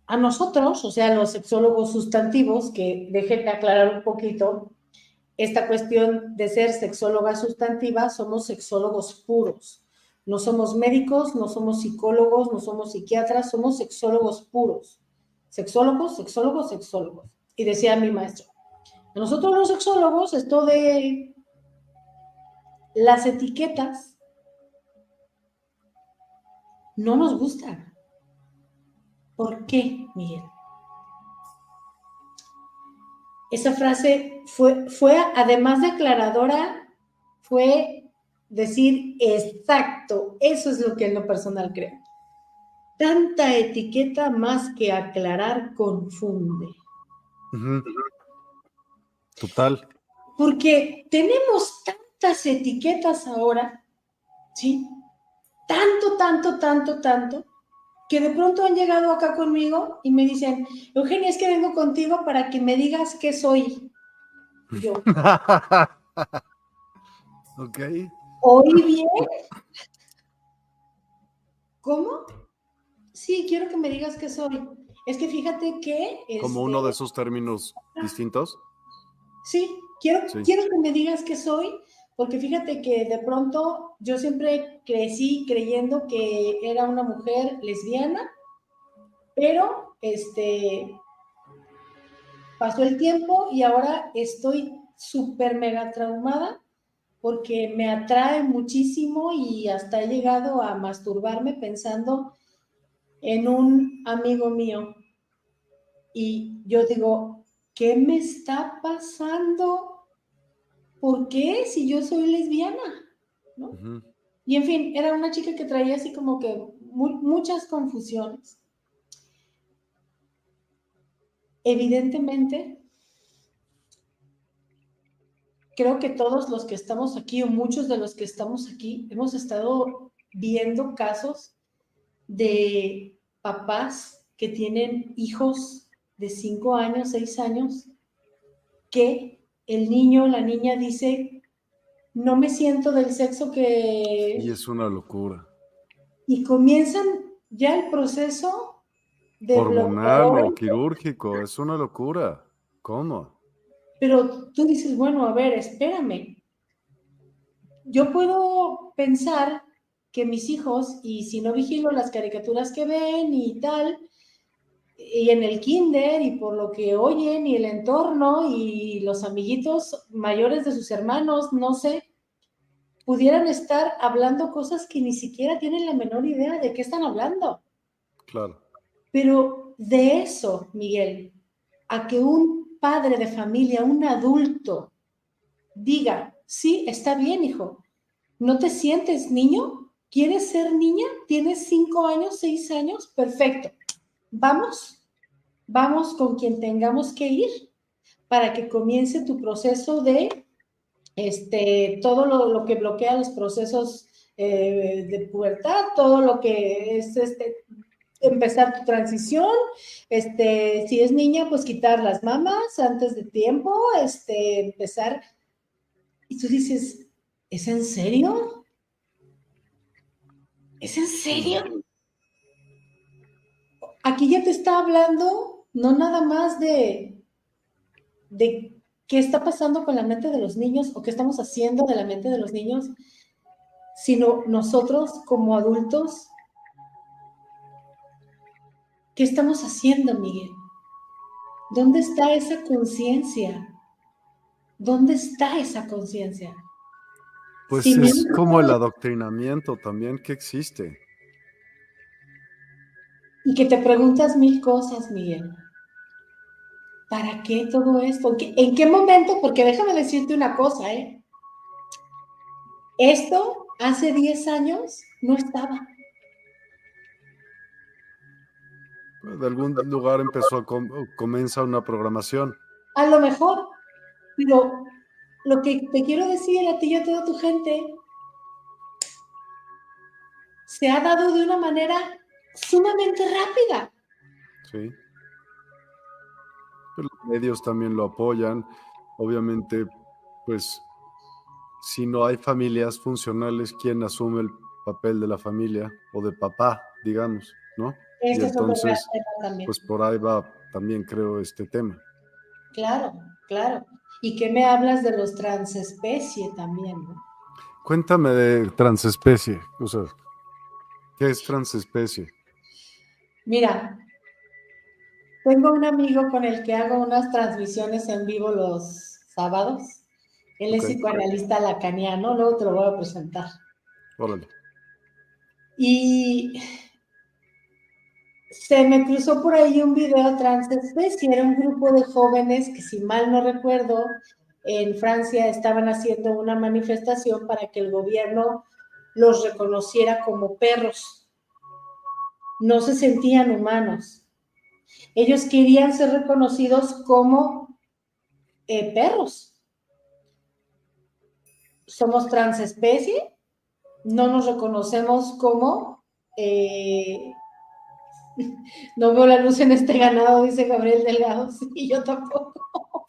a nosotros, o sea, los sexólogos sustantivos, que déjenme aclarar un poquito, esta cuestión de ser sexóloga sustantiva, somos sexólogos puros. No somos médicos, no somos psicólogos, no somos psiquiatras, somos sexólogos puros. Sexólogos, sexólogos, sexólogos. Y decía mi maestro, nosotros los sexólogos, esto de las etiquetas no nos gustan. ¿Por qué, Miguel? Esa frase fue, fue, además de aclaradora, fue decir exacto, eso es lo que en lo personal creo. Tanta etiqueta más que aclarar confunde. Total. Porque tenemos tantas etiquetas ahora, ¿sí? Tanto, tanto, tanto, tanto, que de pronto han llegado acá conmigo y me dicen, Eugenia, es que vengo contigo para que me digas qué soy. Yo. ok. ¿Oí bien? ¿Cómo? Sí, quiero que me digas qué soy. Es que fíjate que... Como uno de este esos términos distintos. Sí, quiero, quiero que me digas qué soy, porque fíjate que de pronto yo siempre crecí creyendo que era una mujer lesbiana, pero este pasó el tiempo y ahora estoy súper mega traumada porque me atrae muchísimo y hasta he llegado a masturbarme pensando en un amigo mío. Y yo digo, ¿qué me está pasando? ¿Por qué si yo soy lesbiana? Y en fin, era una chica que traía así como que muchas confusiones. Evidentemente, creo que todos los que estamos aquí, o muchos de los que estamos aquí, hemos estado viendo casos de papás que tienen hijos de cinco años, seis años, que el niño o la niña dice, no me siento del sexo que... Y es una locura. Y comienzan ya el proceso de... Hormonal o quirúrgico, es una locura. ¿Cómo? Pero tú dices, bueno, a ver, espérame. Yo puedo pensar que mis hijos, y si no vigilo las caricaturas que ven y tal, y en el kinder y por lo que oyen y el entorno y los amiguitos mayores de sus hermanos, no sé, pudieran estar hablando cosas que ni siquiera tienen la menor idea de qué están hablando. Claro. Pero de eso, Miguel, a que un padre de familia, un adulto, diga, sí, está bien, hijo, ¿no te sientes niño? ¿Quieres ser niña? ¿Tienes cinco años, seis años? Perfecto vamos, vamos con quien tengamos que ir para que comience tu proceso de este, todo lo, que bloquea los procesos eh, de pubertad, todo lo que es este, empezar tu transición, este, si es niña, pues quitar las mamas antes de tiempo, este, empezar. Y tú dices, ¿es en serio? ¿Es en serio? aquí ya te está hablando no nada más de, de qué está pasando con la mente de los niños o qué estamos haciendo de la mente de los niños, sino nosotros como adultos, ¿qué estamos haciendo, Miguel? ¿Dónde está esa conciencia? ¿Dónde está esa conciencia? Pues es como el adoctrinamiento también que existe y que te preguntas mil cosas, Miguel. ¿Para qué todo esto? ¿En qué momento? Porque déjame decirte una cosa, ¿eh? Esto hace 10 años no estaba. De algún lugar empezó a comienza una programación. A lo mejor, pero lo que te quiero decir a ti y a toda tu gente se ha dado de una manera sumamente rápida. Sí. Los medios también lo apoyan. Obviamente, pues, si no hay familias funcionales, ¿quién asume el papel de la familia o de papá, digamos, ¿no? y entonces, pues por ahí va también creo este tema. claro, claro. ¿Y qué me hablas de los transespecie también? ¿no? Cuéntame de transespecie. O sea, ¿qué es transespecie? Mira, tengo un amigo con el que hago unas transmisiones en vivo los sábados. Él es psicoanalista lacaniano, luego te lo voy a presentar. Órale. Y se me cruzó por ahí un video transespecie, era un grupo de jóvenes que si mal no recuerdo, en Francia estaban haciendo una manifestación para que el gobierno los reconociera como perros. No se sentían humanos. Ellos querían ser reconocidos como eh, perros. Somos transespecie, no nos reconocemos como eh, no veo la luz en este ganado, dice Gabriel Delgado. Sí, yo tampoco.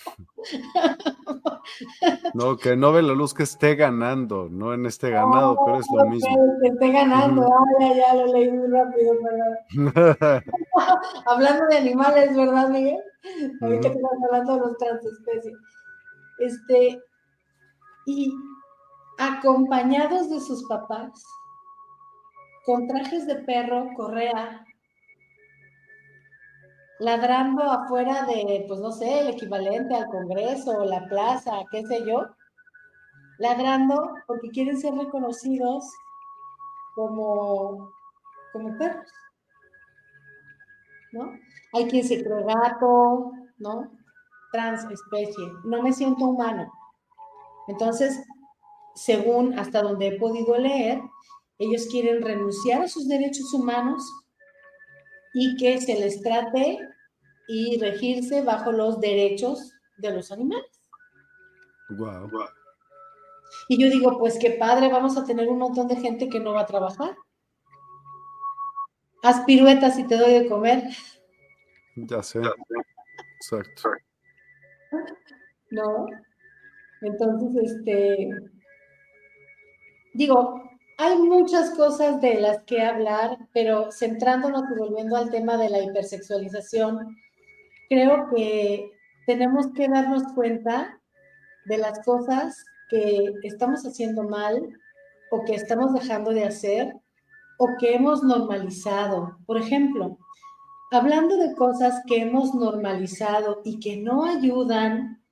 No, que no ve la luz que esté ganando, no en este ganado, pero es lo mismo. Que esté ganando, ya, ya lo leí muy rápido, ¿verdad? hablando de animales, ¿verdad, Miguel? Ahorita que estamos hablando de los transespecies. Este, y acompañados de sus papás, con trajes de perro, correa, ladrando afuera de, pues no sé, el equivalente al Congreso o la plaza, qué sé yo, ladrando porque quieren ser reconocidos como, como perros, ¿no? Hay quien se cree gato, ¿no? Transespecie, no me siento humano. Entonces, según hasta donde he podido leer, ellos quieren renunciar a sus derechos humanos y que se les trate y regirse bajo los derechos de los animales. Wow. Y yo digo, pues qué padre, vamos a tener un montón de gente que no va a trabajar. Haz piruetas y te doy de comer. Ya sé. Exacto. ¿No? Entonces, este, digo, hay muchas cosas de las que hablar, pero centrándonos y volviendo al tema de la hipersexualización, creo que tenemos que darnos cuenta de las cosas que estamos haciendo mal o que estamos dejando de hacer o que hemos normalizado. Por ejemplo, hablando de cosas que hemos normalizado y que no ayudan,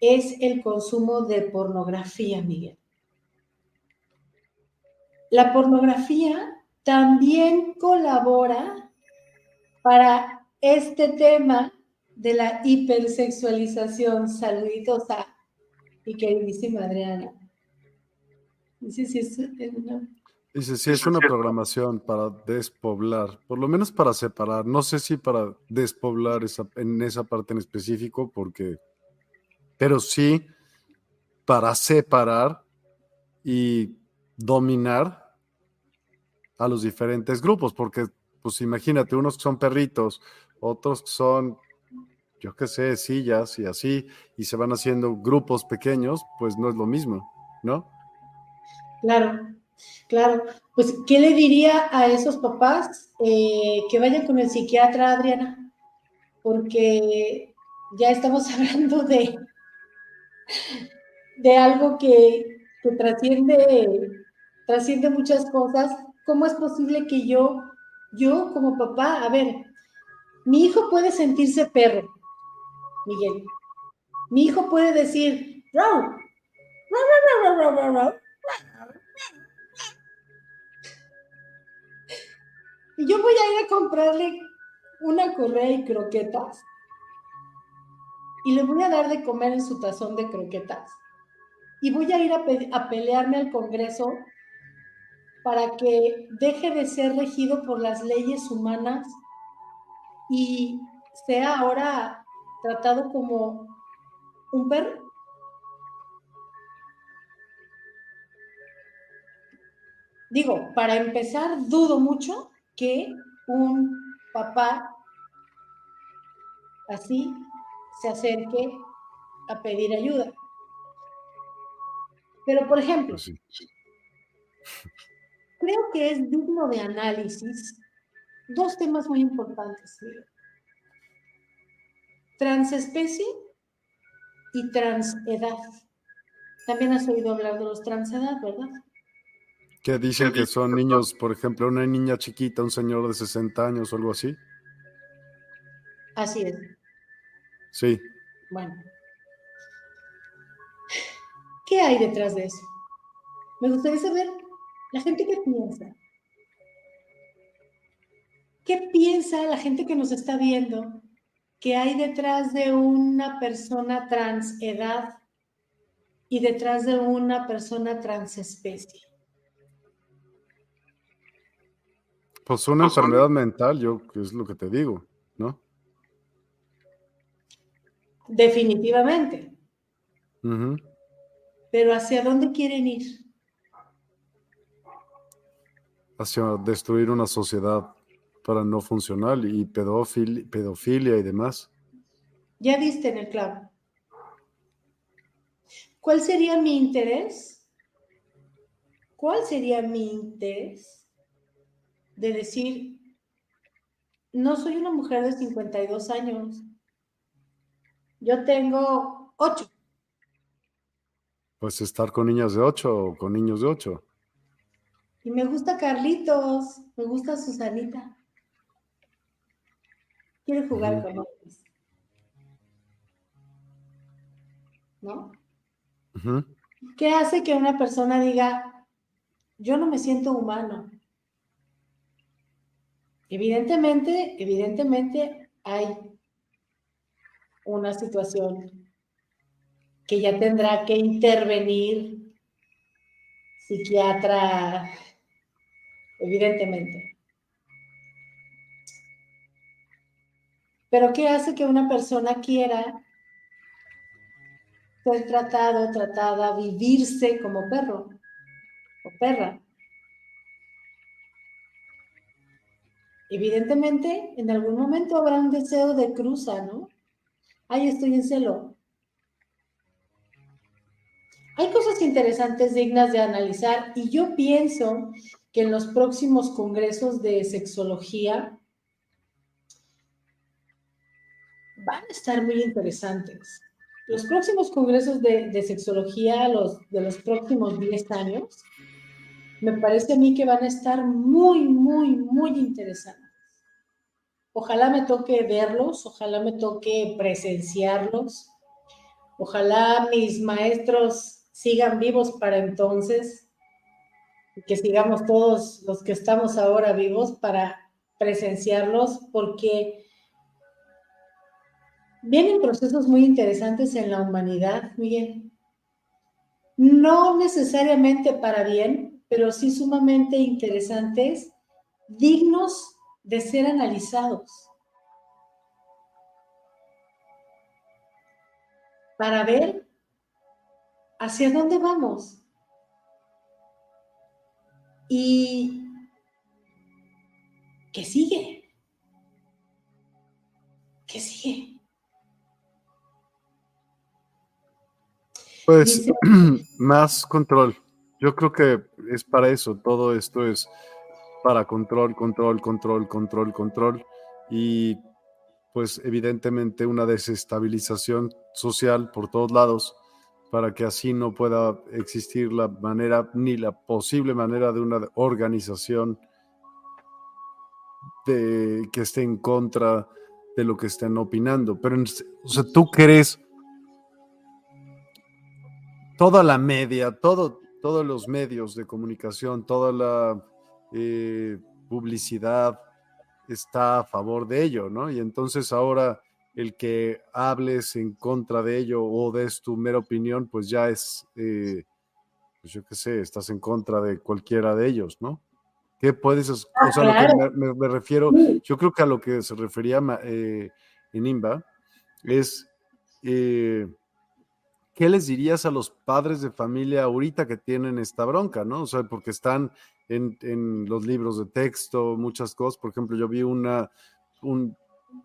es el consumo de pornografía, Miguel la pornografía también colabora para este tema de la hipersexualización. Saluditos a mi queridísima Adriana. Dice si es una... Dice, sí, es una programación para despoblar, por lo menos para separar. No sé si para despoblar esa, en esa parte en específico, porque, pero sí para separar y dominar a los diferentes grupos, porque pues imagínate, unos que son perritos, otros que son, yo qué sé, sillas y así, y se van haciendo grupos pequeños, pues no es lo mismo, ¿no? Claro, claro. Pues, ¿qué le diría a esos papás eh, que vayan con el psiquiatra, Adriana? Porque ya estamos hablando de, de algo que, que trasciende, trasciende muchas cosas ¿Cómo es posible que yo, yo como papá, a ver, mi hijo puede sentirse perro, Miguel. Mi hijo puede decir, Y yo voy a ir a comprarle una correa y croquetas. Y le voy a dar de comer en su tazón de croquetas. Y voy a ir a, a pelearme al Congreso para que deje de ser regido por las leyes humanas y sea ahora tratado como un perro. Digo, para empezar, dudo mucho que un papá así se acerque a pedir ayuda. Pero, por ejemplo, pues creo que es digno de análisis dos temas muy importantes. Transespecie y transedad. También has oído hablar de los transedad, ¿verdad? Que dicen que son niños, por ejemplo, una niña chiquita, un señor de 60 años o algo así. Así es. Sí. Bueno. ¿Qué hay detrás de eso? Me gustaría saber la gente que piensa. ¿Qué piensa la gente que nos está viendo que hay detrás de una persona transedad y detrás de una persona transespecie? Pues una enfermedad mental, yo es lo que te digo, ¿no? Definitivamente. Pero ¿hacia dónde quieren ir? Hacia destruir una sociedad para no funcional y pedofilia y demás. Ya viste en el clavo. ¿Cuál sería mi interés? ¿Cuál sería mi interés de decir, no soy una mujer de 52 años, yo tengo 8? Pues estar con niñas de 8 o con niños de 8. Y me gusta Carlitos, me gusta Susanita. Quiere jugar con otros. ¿No? ¿Qué hace que una persona diga, yo no me siento humano? Evidentemente, evidentemente hay una situación que ya tendrá que intervenir psiquiatra, evidentemente. Pero ¿qué hace que una persona quiera ser tratado, tratada, vivirse como perro o perra? Evidentemente, en algún momento habrá un deseo de cruza, ¿no? Ahí estoy en celo. Hay cosas interesantes dignas de analizar y yo pienso que en los próximos congresos de sexología van a estar muy interesantes. Los próximos congresos de, sexología, los, de los próximos 10 años, me parece a mí que van a estar muy, muy, muy interesantes. Ojalá me toque verlos, ojalá me toque presenciarlos, ojalá mis maestros sigan vivos para entonces que sigamos todos los que estamos ahora vivos para presenciarlos, porque Vienen procesos muy interesantes en la humanidad, Miguel. No necesariamente para bien, pero sí sumamente interesantes, dignos de ser analizados. Para ver hacia dónde vamos. Y ¿qué sigue? ¿Qué sigue? Pues más control. Yo creo que es para eso. Todo esto es para control, control, control, control, control. Y pues evidentemente una desestabilización social por todos lados para que así no pueda existir la manera ni la posible manera de una organización que esté en contra de lo que estén opinando. Pero, o sea, ¿tú crees toda la media, todo, todos los medios de comunicación, toda la eh, publicidad está a favor de ello, ¿no? Y entonces ahora el que hables en contra de ello o des tu mera opinión, pues ya es, eh, pues yo qué sé, estás en contra de cualquiera de ellos, ¿no? ¿Qué puedes, o ah, sea, lo que me, refiero, yo creo que a lo que se refería eh, en IMBA es ¿qué les dirías a los padres de familia ahorita que tienen esta bronca, no? O sea, porque están en, los libros de texto, muchas cosas. Por ejemplo, yo vi una,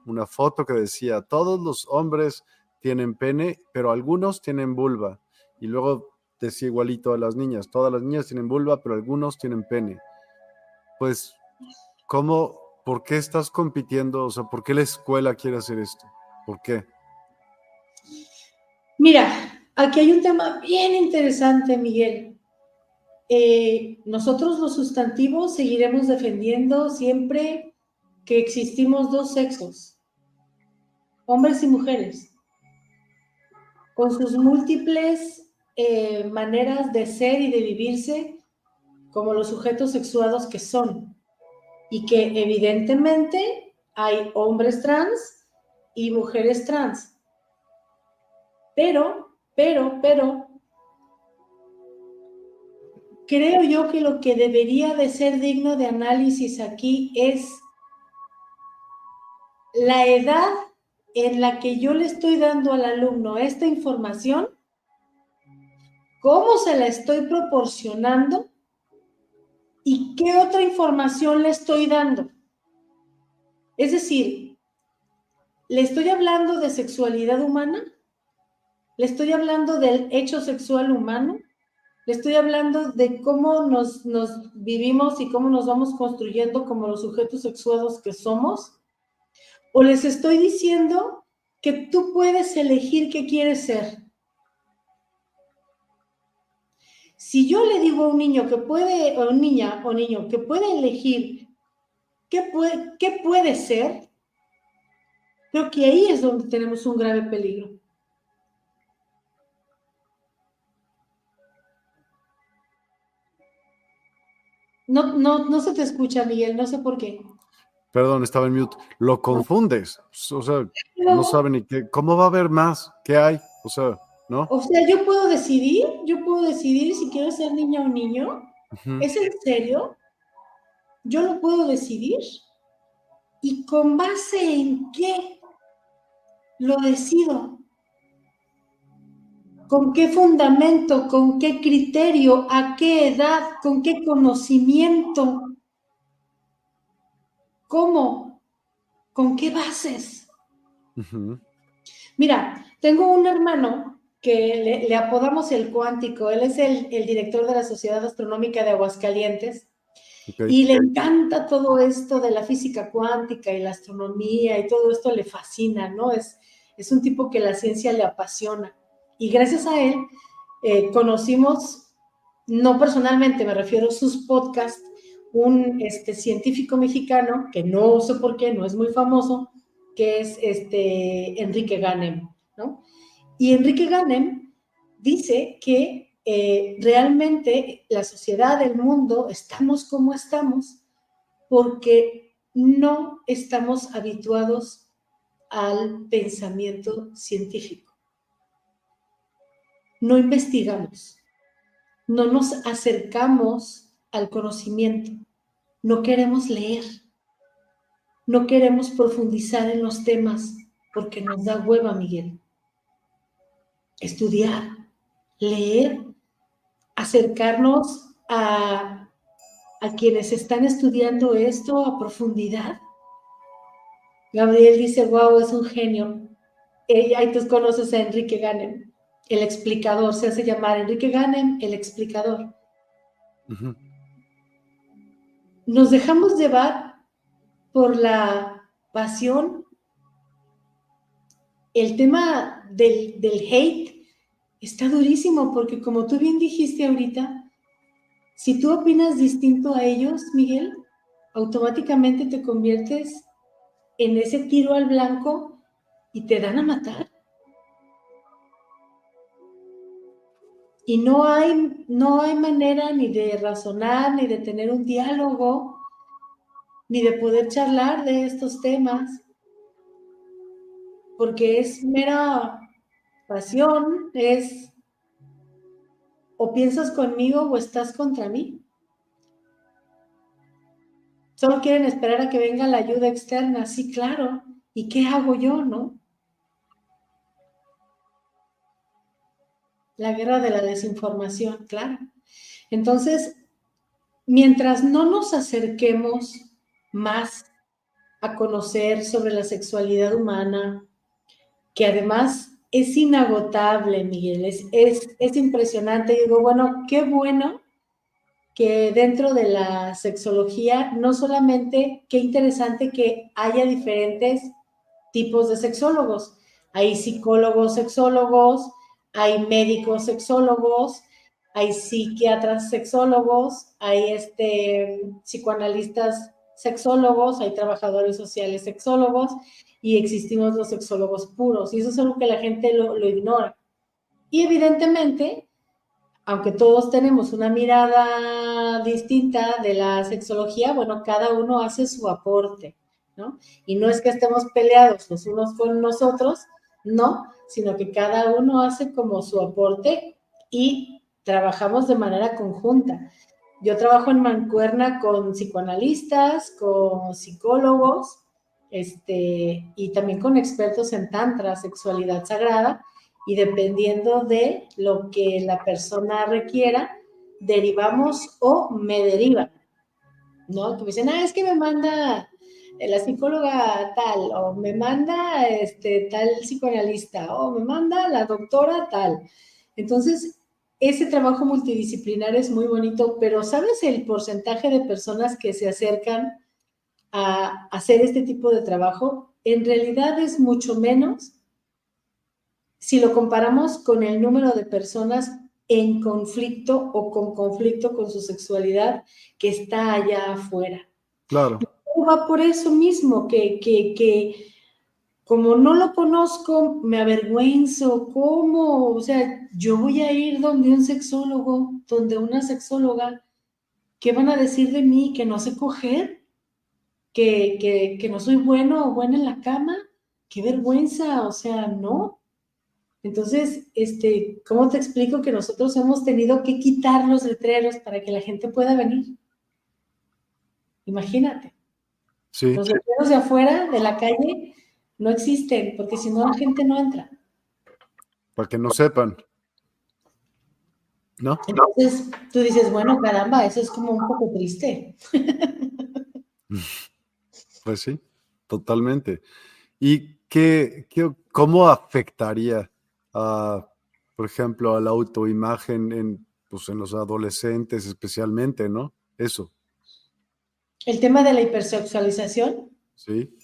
una foto que decía, todos los hombres tienen pene, pero algunos tienen vulva. Y luego decía igualito a las niñas, todas las niñas tienen vulva, pero algunos tienen pene. Pues, ¿cómo, por qué estás compitiendo? O sea, ¿por qué la escuela quiere hacer esto? ¿Por qué? Mira, aquí hay un tema bien interesante, Miguel. Eh, nosotros los sustantivos seguiremos defendiendo siempre que existimos dos sexos, hombres y mujeres, con sus múltiples eh, maneras de ser y de vivirse como los sujetos sexuados que son, y que evidentemente hay hombres trans y mujeres trans. Pero, pero, pero, creo yo que lo que debería de ser digno de análisis aquí es la edad en la que yo le estoy dando al alumno esta información, cómo se la estoy proporcionando y qué otra información le estoy dando. Es decir, ¿le estoy hablando de sexualidad humana? ¿Le estoy hablando del hecho sexual humano? Le estoy hablando de cómo nos, vivimos y cómo nos vamos construyendo como los sujetos sexuados que somos. O les estoy diciendo que tú puedes elegir qué quieres ser. Si yo le digo a un niño que puede, o niña o niño que puede elegir qué puede, qué puede ser, creo que ahí es donde tenemos un grave peligro. No, no, no se te escucha, Miguel, no sé por qué. Perdón, estaba en mute. Lo confundes. O sea, no saben ni qué. ¿Cómo va a haber más? ¿Qué hay? O sea, ¿no? O sea, yo puedo decidir, yo puedo decidir si quiero ser niña o niño. ¿Es en serio? Yo lo puedo decidir. ¿Y con base en qué lo decido? ¿Con qué fundamento? ¿Con qué criterio? ¿A qué edad? ¿Con qué conocimiento? ¿Cómo? ¿Con qué bases? Mira, tengo un hermano que le, apodamos el cuántico. Él es el, director de la Sociedad Astronómica de Aguascalientes. Y le encanta todo esto de la física cuántica y la astronomía y todo esto le fascina, ¿no? Es, es un tipo que la ciencia le apasiona. Y gracias a él eh, conocimos, no personalmente, me refiero a sus podcasts, un este, científico mexicano, que no sé por qué, no es muy famoso, que es este, Enrique Ganem, ¿no? Y Enrique Ganem dice que eh, realmente la sociedad, el mundo, estamos como estamos porque no estamos habituados al pensamiento científico no investigamos, no nos acercamos al conocimiento, no queremos leer, no queremos profundizar en los temas porque nos da hueva, Miguel. Estudiar, leer, acercarnos a, a quienes están estudiando esto a profundidad. Gabriel dice, wow, es un genio. Y tú conoces a Enrique Ganem el explicador, se hace llamar Enrique Ganem el explicador. Nos dejamos llevar por la pasión. El tema del, del hate está durísimo porque como tú bien dijiste ahorita, si tú opinas distinto a ellos, Miguel, automáticamente te conviertes en ese tiro al blanco y te dan a matar. Y no hay, no hay manera ni de razonar, ni de tener un diálogo, ni de poder charlar de estos temas, porque es mera pasión, es o piensas conmigo o estás contra mí. Solo quieren esperar a que venga la ayuda externa, sí, claro. ¿Y qué hago yo, no? La guerra de la desinformación, claro. Entonces, mientras no nos acerquemos más a conocer sobre la sexualidad humana, que además es inagotable, Miguel, es, es, impresionante. Digo, bueno, qué bueno que dentro de la sexología, no solamente, qué interesante que haya diferentes tipos de sexólogos. Hay psicólogos, sexólogos, hay médicos sexólogos, hay psiquiatras sexólogos, hay este, psicoanalistas sexólogos, hay trabajadores sociales sexólogos y existimos los sexólogos puros. Y eso es algo que la gente lo, lo ignora. Y evidentemente, aunque todos tenemos una mirada distinta de la sexología, bueno, cada uno hace su aporte, ¿no? Y no es que estemos peleados los unos con nosotros, no, sino que cada uno hace como su aporte y trabajamos de manera conjunta. Yo trabajo en mancuerna con psicoanalistas, con psicólogos, este, y también con expertos en tantra, sexualidad sagrada, y dependiendo de lo que la persona requiera, derivamos o me derivan, ¿no? Que me dicen, ah, es que me manda la psicóloga tal, o me manda este tal psicoanalista, o me manda la doctora tal. Entonces, ese trabajo multidisciplinar es muy bonito, pero ¿sabes el porcentaje de personas que se acercan a hacer este tipo de trabajo? En realidad es mucho menos si lo comparamos con el número de personas en conflicto o con conflicto con su sexualidad que está allá afuera. Claro. Va por eso mismo, que, que, que como no lo conozco, me avergüenzo, ¿cómo? O sea, yo voy a ir donde un sexólogo, donde una sexóloga, ¿qué van a decir de mí? ¿Que no sé coger? ¿Que, que, que no soy bueno o buena en la cama? ¡Qué vergüenza! O sea, no. Entonces, este, ¿cómo te explico que nosotros hemos tenido que quitar los letreros para que la gente pueda venir? Imagínate. Sí. Los letreros de afuera, de la calle, no existen, porque si no la gente no entra. Para que no sepan. ¿No? Entonces tú dices, bueno, caramba, eso es como un poco triste. Pues sí, totalmente. ¿Y qué, qué cómo afectaría por ejemplo, a la autoimagen en, pues, en los adolescentes especialmente, ¿no? Eso. El tema de la hipersexualización. Sí.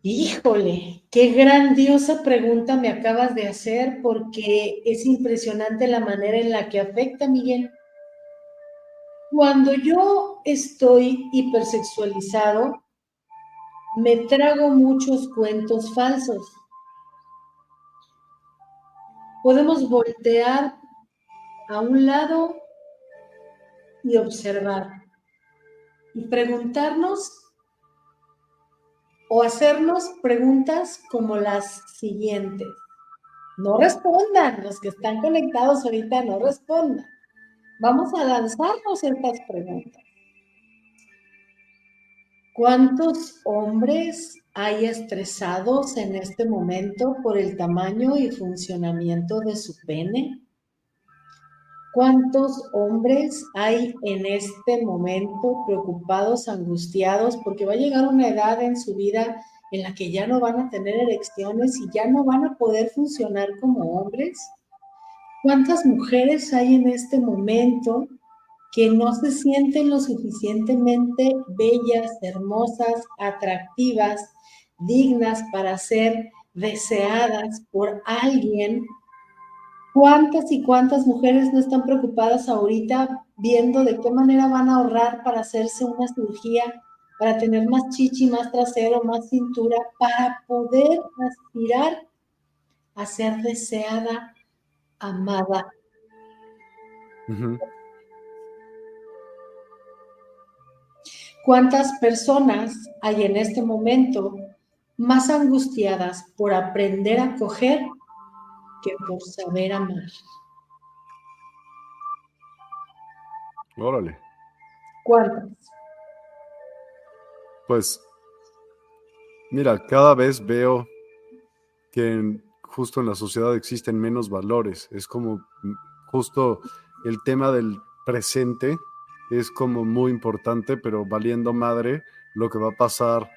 Híjole, qué grandiosa pregunta me acabas de hacer porque es impresionante la manera en la que afecta, Miguel. Cuando yo estoy hipersexualizado, me trago muchos cuentos falsos podemos voltear a un lado y observar y preguntarnos o hacernos preguntas como las siguientes. No respondan, los que están conectados ahorita no respondan. Vamos a lanzarnos estas preguntas. ¿Cuántos hombres hay estresados en este momento por el tamaño y funcionamiento de su pene? ¿Cuántos hombres hay en este momento preocupados, angustiados, porque va a llegar una edad en su vida en la que ya no van a tener erecciones y ya no van a poder funcionar como hombres? ¿Cuántas mujeres hay en este momento que no se sienten lo suficientemente bellas, hermosas, atractivas, dignas para ser deseadas por alguien. ¿Cuántas y cuántas mujeres no están preocupadas ahorita viendo de qué manera van a ahorrar para hacerse una cirugía, para tener más chichi, más trasero, más cintura, para poder aspirar a ser deseada, amada? ¿Cuántas personas hay en este momento más angustiadas por aprender a coger que por saber amar? Órale. ¿Cuántas? Pues, mira, cada vez veo que justo en la sociedad existen menos valores. Es como mm, justo el tema del presente es como muy importante, pero valiendo madre lo que va a pasar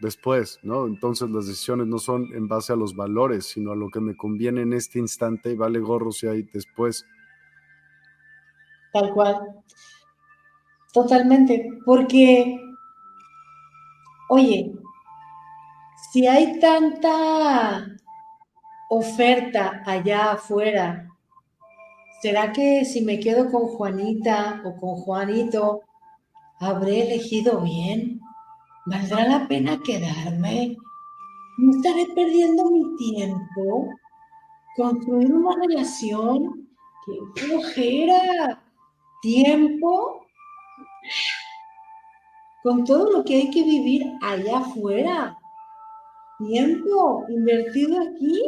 después, ¿no? Entonces las decisiones no son en base a los valores, sino a lo que me conviene en este instante y vale gorro si hay después. Tal cual. Totalmente, porque, oye, si hay tanta oferta allá afuera? ¿Será que si me quedo con Juanita o con Juanito, habré elegido bien? ¿Valdrá la pena quedarme? ¿No estaré perdiendo mi tiempo? ¿Construir una relación? ¡Qué flojera! ¿Tiempo? Con todo lo que hay que vivir allá afuera. Tiempo invertido aquí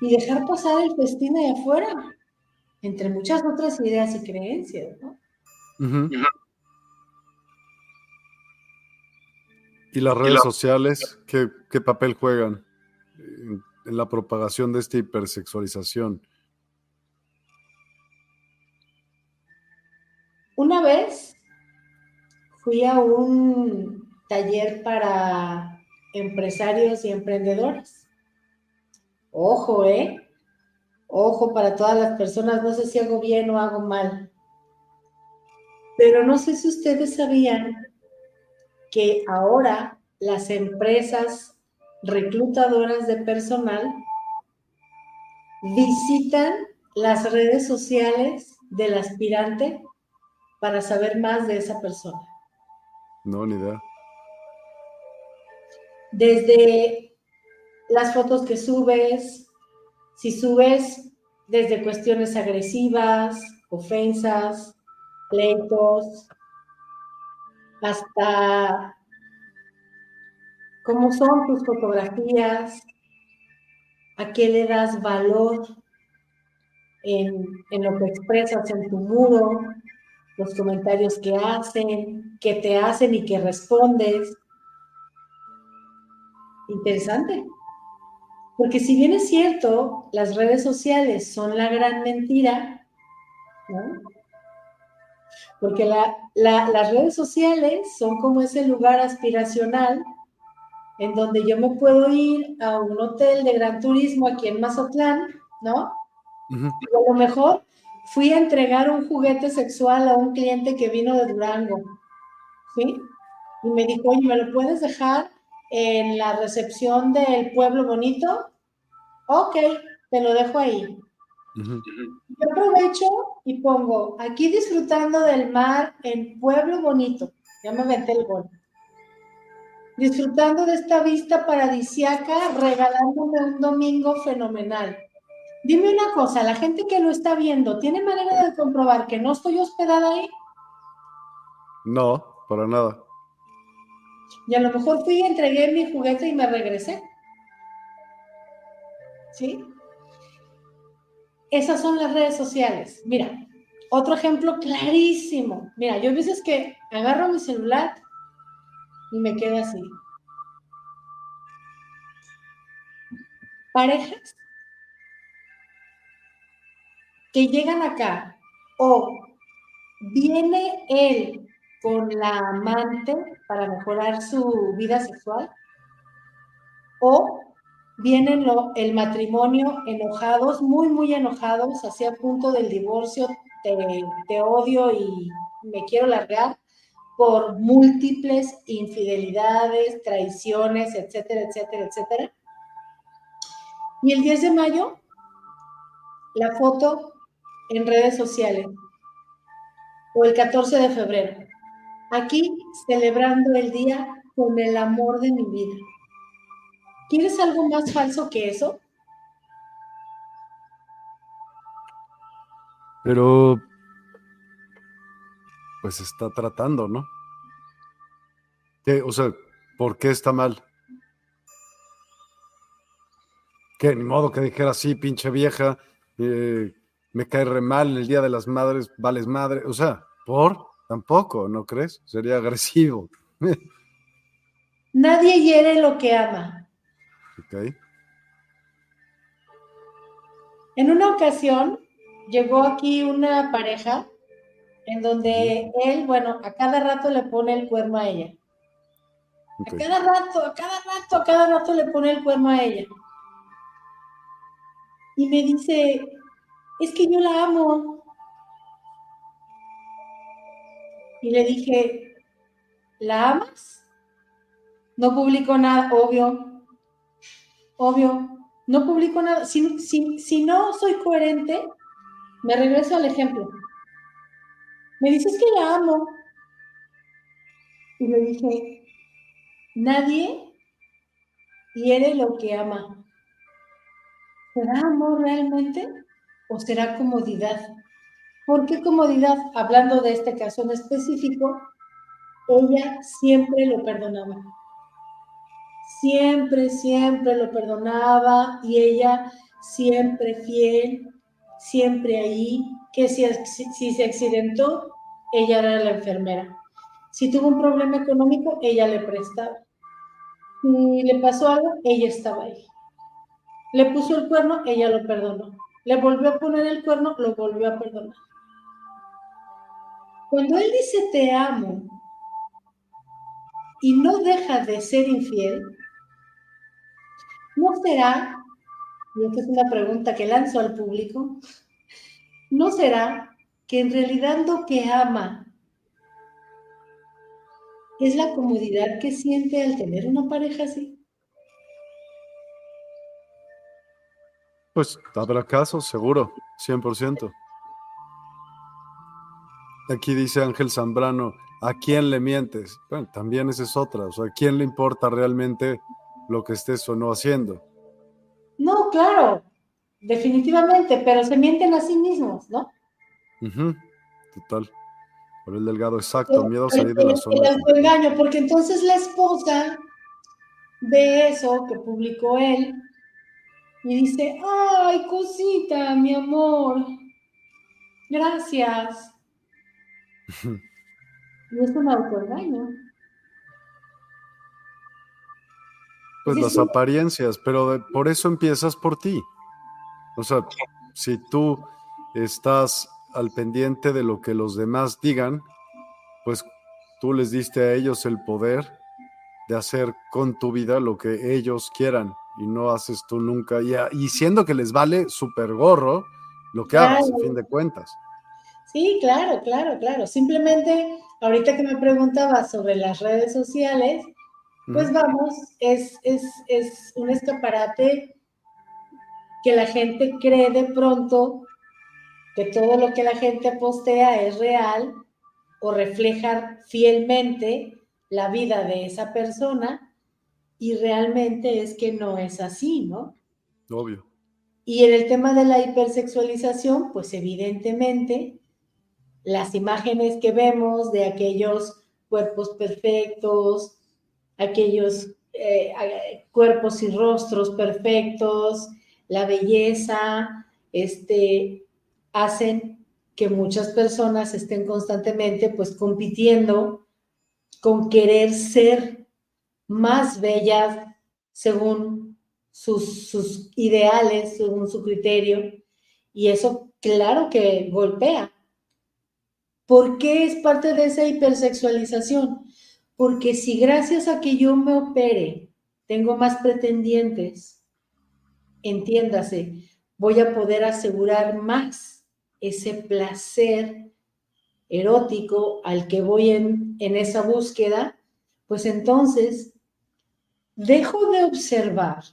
y dejar pasar el festín allá afuera, entre muchas otras ideas y creencias, ¿no? ¿Y las redes sociales qué, papel juegan en, la propagación de esta hipersexualización? Una vez fui a un taller para empresarios y emprendedores. Ojo, ¿eh? Ojo para todas las personas, no sé si hago bien o hago mal. Pero no sé si ustedes sabían que ahora las empresas reclutadoras de personal visitan las redes sociales del aspirante para saber más de esa persona. No, ni idea. Desde las fotos que subes, si subes desde cuestiones agresivas, ofensas, pleitos, hasta cómo son tus fotografías, a qué le das valor en, lo que expresas en tu muro, los comentarios que hacen, que te hacen y que respondes. Interesante. Porque si bien es cierto, las redes sociales son la gran mentira, ¿no? Porque las redes sociales son como ese lugar aspiracional en donde yo me puedo ir a un hotel de gran turismo aquí en Mazatlán, ¿no? Y a lo mejor fui a entregar un juguete sexual a un cliente que vino de Durango, ¿sí? Y me dijo, oye, ¿me lo puedes dejar en la recepción del pueblo bonito? Ok, te lo dejo ahí. Yo aprovecho y pongo aquí disfrutando del mar en Pueblo Bonito. Ya me metí el gol. Disfrutando de esta vista paradisiaca, regalándome un domingo fenomenal. Dime una cosa, la gente que lo está viendo, ¿tiene manera de comprobar que no estoy hospedada ahí? No, para nada. Y a lo mejor fui, entregué mi juguete y me regresé. ¿Sí? Esas son las redes sociales. Mira, otro ejemplo clarísimo. Mira, yo a veces que agarro mi celular y me quedo así. Parejas que llegan acá o viene él con la amante para mejorar su vida sexual o vienen el matrimonio enojados, muy, muy enojados, hacia punto del divorcio, te, odio y me quiero largar por múltiples infidelidades, traiciones, etcétera, etcétera, etcétera. Y el 10 de mayo, la foto en redes sociales, o el 14 de febrero, aquí celebrando el día con el amor de mi vida. ¿Quieres algo más falso que eso? Pero, pues está tratando, ¿no? O sea, ¿por qué está mal? Que ni modo que dijera así, pinche vieja, eh, me cae re mal en el Día de las Madres, vales madre. O sea, ¿por? Tampoco, ¿no crees? Sería agresivo. Nadie hiere lo que ama. En una ocasión llegó aquí una pareja en donde él, bueno, a cada rato le pone el cuerno a ella. A cada rato, a cada rato, a cada rato le pone el cuerno a ella. Y me dice, es que yo la amo. Y le dije, ¿la amas? No publicó nada, obvio, obvio, No publico nada. Si, si no soy coherente, me regreso al ejemplo. Me dices que la amo. Y le dije, nadie hiere lo que ama. ¿Será amor realmente o será comodidad? ¿Por qué comodidad? Hablando de este caso en específico, ella siempre lo perdonaba. Siempre, siempre lo perdonaba y ella siempre fiel, siempre ahí, que si, se accidentó, ella era la enfermera. Si tuvo un problema económico, ella le prestaba. Si le pasó algo, ella estaba ahí. Le puso el cuerno, ella lo perdonó. Le volvió a poner el cuerno, lo volvió a perdonar. Cuando él dice te amo y no deja de ser infiel, ¿no será, y esta es una pregunta que lanzo al público, ¿no será que en realidad lo que ama es la comodidad que siente al tener una pareja así? Pues habrá casos, seguro, 100%. Aquí dice Ángel Zambrano, ¿a quién le mientes? Bueno, también esa es otra, o sea, ¿a quién le importa realmente lo que estés o no haciendo? No, claro, definitivamente, pero se mienten a sí mismos, ¿no? total. Por el delgado, exacto, miedo a salir de la zona. El engaño, porque entonces la esposa ve eso que publicó él y dice, ay, cosita, mi amor, gracias. y es un autoengaño. Pues las apariencias, pero por eso empiezas por ti. O sea, si tú estás al pendiente de lo que los demás digan, pues tú les diste a ellos el poder de hacer con tu vida lo que ellos quieran y no haces tú nunca, y, y siendo que les vale súper gorro lo que hagas, a fin de cuentas. Sí, claro, claro, claro. Simplemente, ahorita que me preguntaba sobre las redes sociales, pues vamos, es, es, es un escaparate que la gente cree de pronto que todo lo que la gente postea es real o refleja fielmente la vida de esa persona y realmente es que no es así, ¿no? Obvio. Y en el tema de la hipersexualización, pues evidentemente las imágenes que vemos de aquellos cuerpos perfectos, aquellos eh, cuerpos y rostros perfectos, la belleza, este, hacen que muchas personas estén constantemente pues compitiendo con querer ser más bellas según sus, ideales, según su criterio, y eso claro que golpea. ¿Por qué es parte de esa hipersexualización? Porque si gracias a que yo me opere tengo más pretendientes, entiéndase, voy a poder asegurar más ese placer erótico al que voy en, en esa búsqueda, pues entonces dejo de observar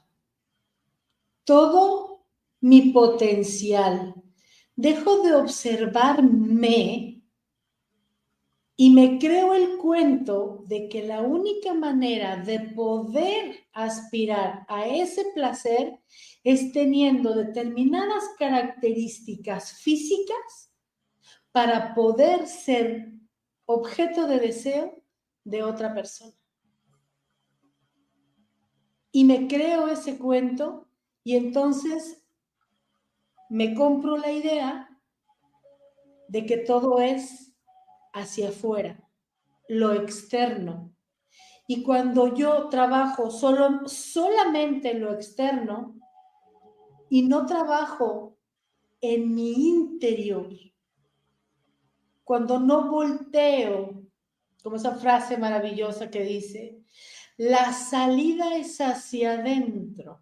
todo mi potencial, dejo de observarme y me creo el cuento de que la única manera de poder aspirar a ese placer es teniendo determinadas características físicas para poder ser objeto de deseo de otra persona. Y me creo ese cuento y entonces me compro la idea de que todo es hacia afuera, lo externo. Y cuando yo trabajo solo, solamente lo externo y no trabajo en mi interior, cuando no volteo, como esa frase maravillosa que dice, la salida es hacia adentro.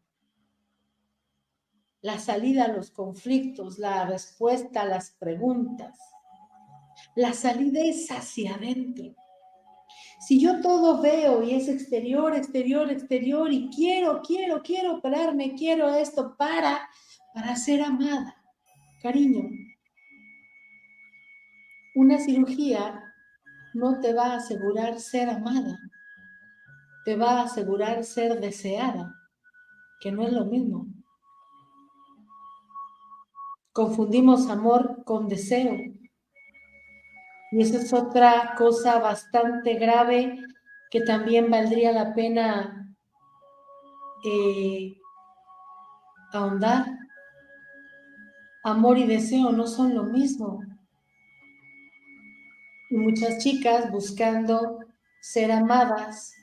La salida a los conflictos, la respuesta a las preguntas. La salida es hacia adentro. Si yo todo veo y es exterior, exterior, exterior y quiero, quiero, quiero operarme, quiero esto para, para ser amada. Cariño, una cirugía no te va a asegurar ser amada, te va a asegurar ser deseada, que no es lo mismo. Confundimos amor con deseo. Y esa es otra cosa bastante grave que también valdría la pena eh, ahondar. Amor y deseo no son lo mismo. Y muchas chicas buscando ser amadas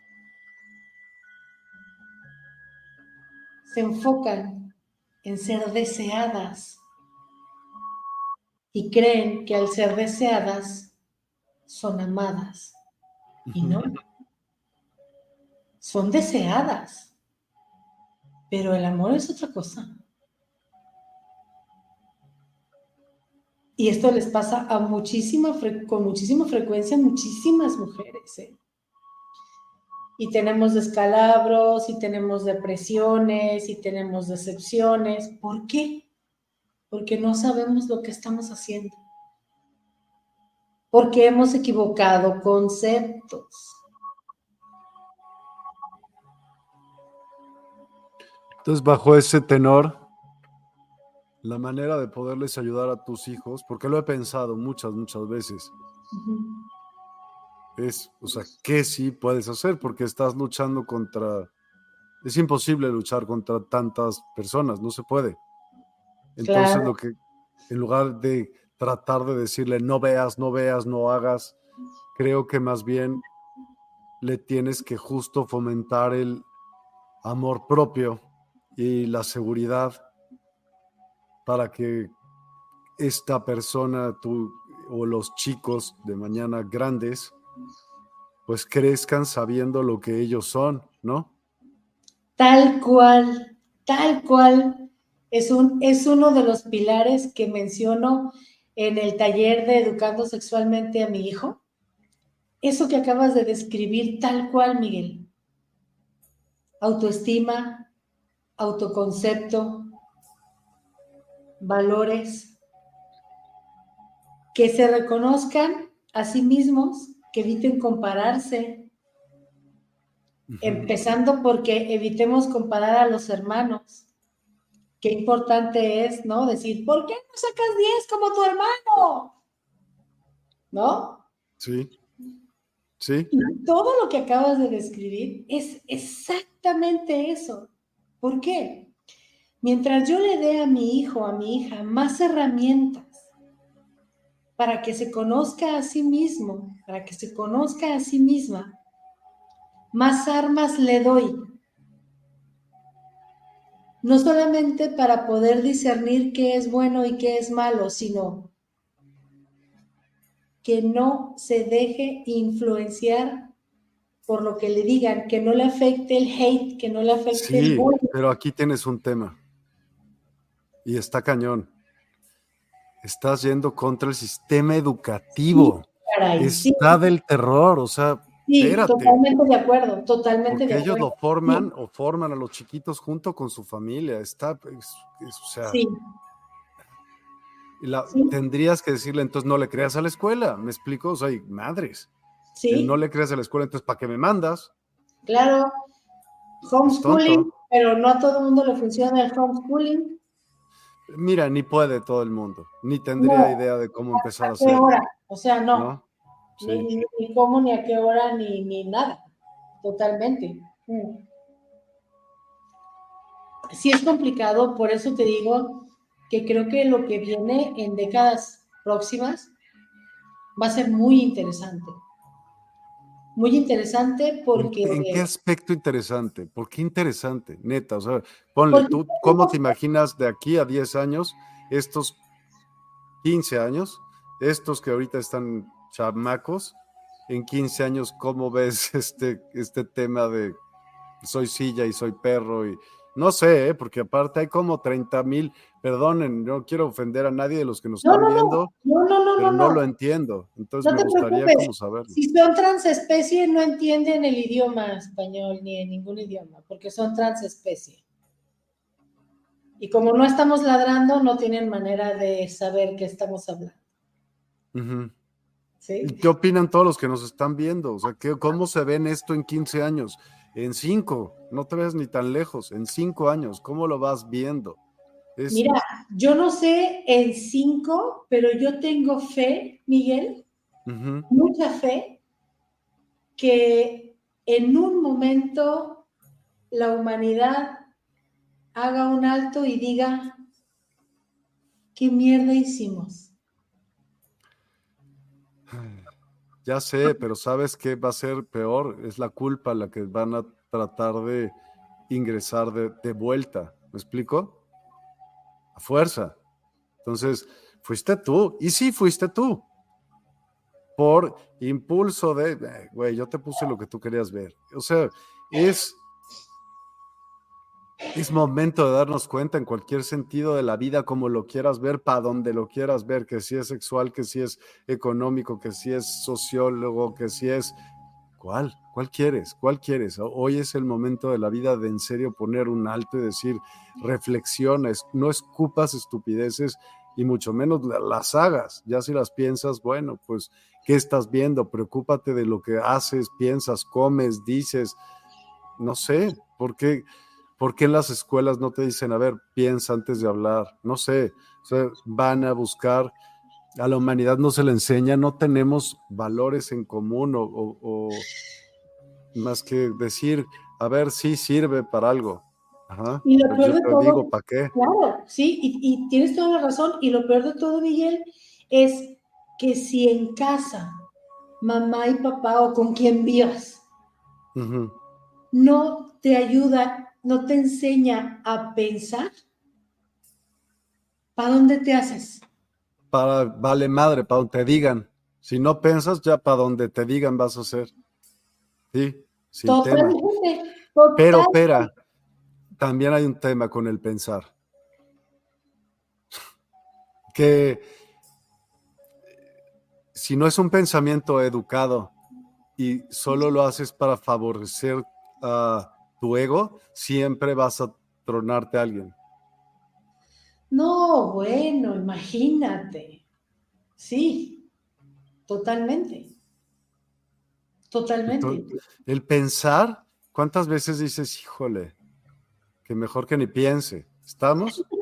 se enfocan en ser deseadas y creen que al ser deseadas son amadas. Y no. Son deseadas. Pero el amor es otra cosa. Y esto les pasa a muchísima con muchísima frecuencia a muchísimas mujeres. ¿eh? Y tenemos descalabros, y tenemos depresiones, y tenemos decepciones. ¿Por qué? porque no sabemos lo que estamos haciendo, porque hemos equivocado conceptos. Entonces, bajo ese tenor, la manera de poderles ayudar a tus hijos, porque lo he pensado muchas, muchas veces, es, o sea, ¿qué sí puedes hacer? Porque estás luchando contra, es imposible luchar contra tantas personas, no se puede. Entonces, lo que, en lugar de tratar de decirle no veas, no veas, no hagas, creo que más bien le tienes que justo fomentar el amor propio y la seguridad para que esta persona, tú o los chicos de mañana grandes, pues crezcan sabiendo lo que ellos son, ¿no? Tal cual, tal cual es, un, es uno de los pilares que menciono en el taller de Educando Sexualmente a mi hijo. Eso que acabas de describir tal cual, Miguel. Autoestima, autoconcepto, valores, que se reconozcan a sí mismos, que eviten compararse, empezando porque evitemos comparar a los hermanos qué importante es, ¿no? Decir, ¿por qué no sacas 10 como tu hermano? ¿No? Sí. Sí. Y todo lo que acabas de describir es exactamente eso. ¿Por qué? Mientras yo le dé a mi hijo, a mi hija, más herramientas para que se conozca a sí mismo, para que se conozca a sí misma, más armas le doy no solamente para poder discernir qué es bueno y qué es malo, sino que no se deje influenciar por lo que le digan, que no le afecte el hate, que no le afecte el bullying. Pero aquí tienes un tema. Y está cañón. Estás yendo contra el sistema educativo. está del terror, o sea, Sí, totalmente de acuerdo, totalmente de acuerdo. Ellos lo forman o forman a los chiquitos junto con su familia. Está, o sea, sí. Tendrías que decirle, entonces no le creas a la escuela, ¿me explico? O sea, madres. Sí. No le creas a la escuela, entonces ¿para qué me mandas? Claro, homeschooling, pero no a todo el mundo le funciona el homeschooling. Mira, ni puede todo el mundo, ni tendría idea de cómo empezar a hacerlo. O sea, no. Ni, cómo, ni a qué hora, ni, ni nada. Totalmente. Mm. Sí es complicado, por eso te digo que creo que lo que viene en décadas próximas va a ser muy interesante. Muy interesante porque... ¿En qué aspecto interesante? ¿Por qué interesante? Neta, o sea, ponle tú, ¿cómo te imaginas de aquí a 10 años, estos 15 años, estos que ahorita están chamacos, en 15 años, ¿cómo ves este, este tema de soy silla y soy perro y, No sé, ¿eh? porque aparte hay como 30 mil, perdonen, no quiero ofender a nadie de los que nos están viendo, no, pero no, lo entiendo. Entonces me gustaría saberlo. Si son transespecie, no entienden el idioma español ni en ningún idioma, porque son transespecie. Y como no estamos ladrando, no tienen manera de saber qué estamos hablando. ¿Qué opinan todos los que nos están viendo? O sea, ¿cómo se ven esto en 15 años? En 5, no te ves ni tan lejos, en 5 años, ¿cómo lo vas viendo? Mira, yo no sé en 5, pero yo tengo fe, Miguel, mucha fe, que en un momento la humanidad haga un alto y diga, ¿qué mierda hicimos? Ya sé, pero ¿sabes qué va a ser peor? Es la culpa la que van a tratar de ingresar de, vuelta. ¿Me explico? A fuerza. Entonces, fuiste tú. Y sí, fuiste tú. Por impulso de, eh, güey, yo te puse lo que tú querías ver. O sea, es es momento de darnos cuenta en cualquier sentido de la vida, como lo quieras ver, para donde lo quieras ver, que si es sexual, que si es económico, que si es sociólogo, que si es... ¿Cuál? ¿Cuál quieres? ¿Cuál quieres? Hoy es el momento de la vida de en serio poner un alto y decir, reflexiones, no escupas estupideces y mucho menos las hagas. Ya si las piensas, bueno, pues, ¿qué estás viendo? Preocúpate de lo que haces, piensas, comes, dices, no sé, porque ¿Por qué en las escuelas no te dicen, a ver, piensa antes de hablar? No sé, van a buscar, a la humanidad no se le enseña, no tenemos valores en común o, más que decir, a ver, sí sirve para algo. Ajá. Y lo pues peor de todo, digo, ¿para qué? Claro, sí, y, tienes toda la razón. Y lo peor de todo, Miguel, es que si en casa, mamá y papá o con quien vivas, no te ayuda no te enseña a pensar, ¿para dónde te haces? Para, vale madre, para donde te digan. Si no piensas, ya para donde te digan vas a hacer. Sí, sin Totalmente. tema. Pero, espera, también hay un tema con el pensar. Que si no es un pensamiento educado y solo lo haces para favorecer a tu ego, siempre vas a tronarte a alguien. No, bueno, imagínate. Sí, totalmente. Totalmente. el pensar, ¿cuántas veces dices, híjole, que mejor que ni piense? ¿Estamos?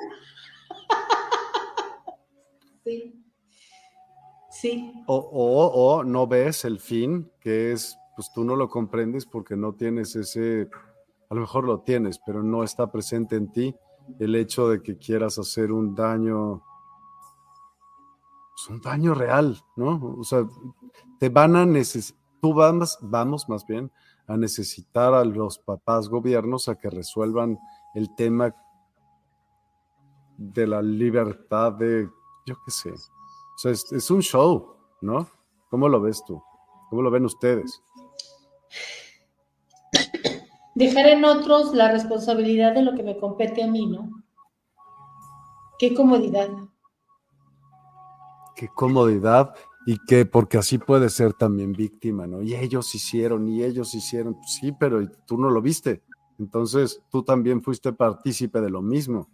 Sí. Sí. O, o, o no ves el fin, que es, pues tú no lo comprendes porque no tienes ese a lo mejor lo tienes, pero no está presente en ti el hecho de que quieras hacer un daño, pues un daño real, ¿no? O sea, te van a necesitar, tú vamos, vamos más bien a necesitar a los papás gobiernos a que resuelvan el tema de la libertad de, yo qué sé. O sea, es, es un show, ¿no? ¿Cómo lo ves tú? ¿Cómo lo ven ustedes? Dejar en otros la responsabilidad de lo que me compete a mí, ¿no? Qué comodidad. Qué comodidad y que porque así puede ser también víctima, ¿no? Y ellos hicieron, y ellos hicieron, sí, pero tú no lo viste. Entonces tú también fuiste partícipe de lo mismo.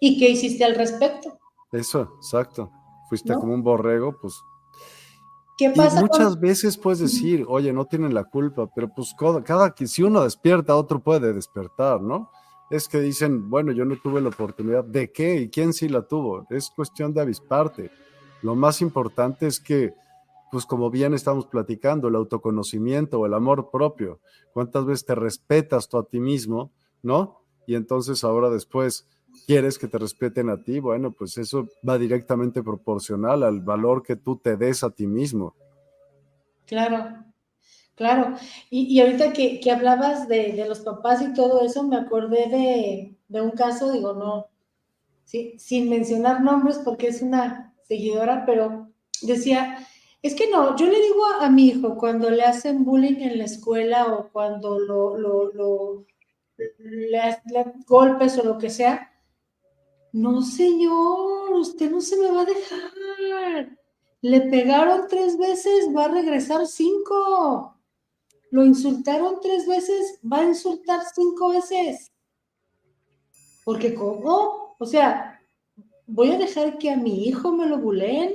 ¿Y qué hiciste al respecto? Eso, exacto. Fuiste como un borrego, pues ¿Qué pasa? Y muchas veces puedes decir, oye, no tienen la culpa, pero pues cada, que si uno despierta, otro puede despertar, ¿no? Es que dicen, bueno, yo no tuve la oportunidad. ¿De qué? ¿Y quién sí la tuvo? Es cuestión de avisparte. Lo más importante es que, pues como bien estamos platicando, el autoconocimiento o el amor propio. ¿Cuántas veces te respetas tú a ti mismo, ¿no? Y entonces ahora después quieres que te respeten a ti, bueno, pues eso va directamente proporcional al valor que tú te des a ti mismo. Claro, claro. Y, ahorita que, hablabas de, los papás y todo eso, me acordé de, un caso, digo, no, ¿sí? sin mencionar nombres porque es una seguidora, pero decía, es que no, yo le digo a, mi hijo cuando le hacen bullying en la escuela o cuando lo, lo le, golpes o lo que sea. No, señor, usted no se me va a dejar. Le pegaron tres veces, va a regresar cinco. Lo insultaron tres veces, va a insultar cinco veces. Porque ¿cómo? O sea, voy a dejar que a mi hijo me lo buleen.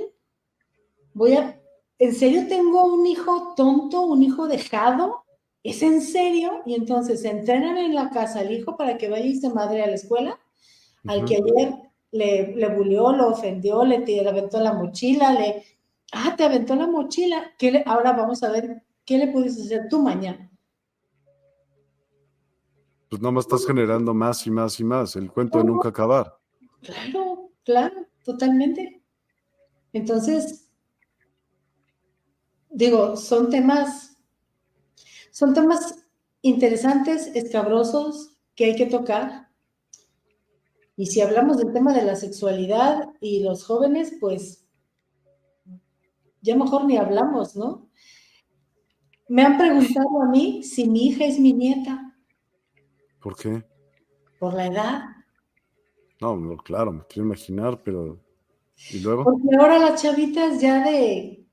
Voy a, ¿en serio tengo un hijo tonto, un hijo dejado? ¿Es en serio? Y entonces entrenan en la casa al hijo para que vaya y se madre a la escuela, al que ayer le, le bulió, lo ofendió, le, le, aventó la mochila, le, ah, te aventó la mochila, ¿Qué ahora vamos a ver qué le puedes hacer tú mañana. Pues no me estás generando más y más y más, el cuento de nunca acabar. Claro, claro, totalmente. Entonces, digo, son temas son temas interesantes, escabrosos, que hay que tocar. Y si hablamos del tema de la sexualidad y los jóvenes, pues ya mejor ni hablamos, ¿no? Me han preguntado a mí si mi hija es mi nieta. ¿Por qué? Por la edad. No, claro, me quiero imaginar, pero ¿y luego? Porque ahora las chavitas ya de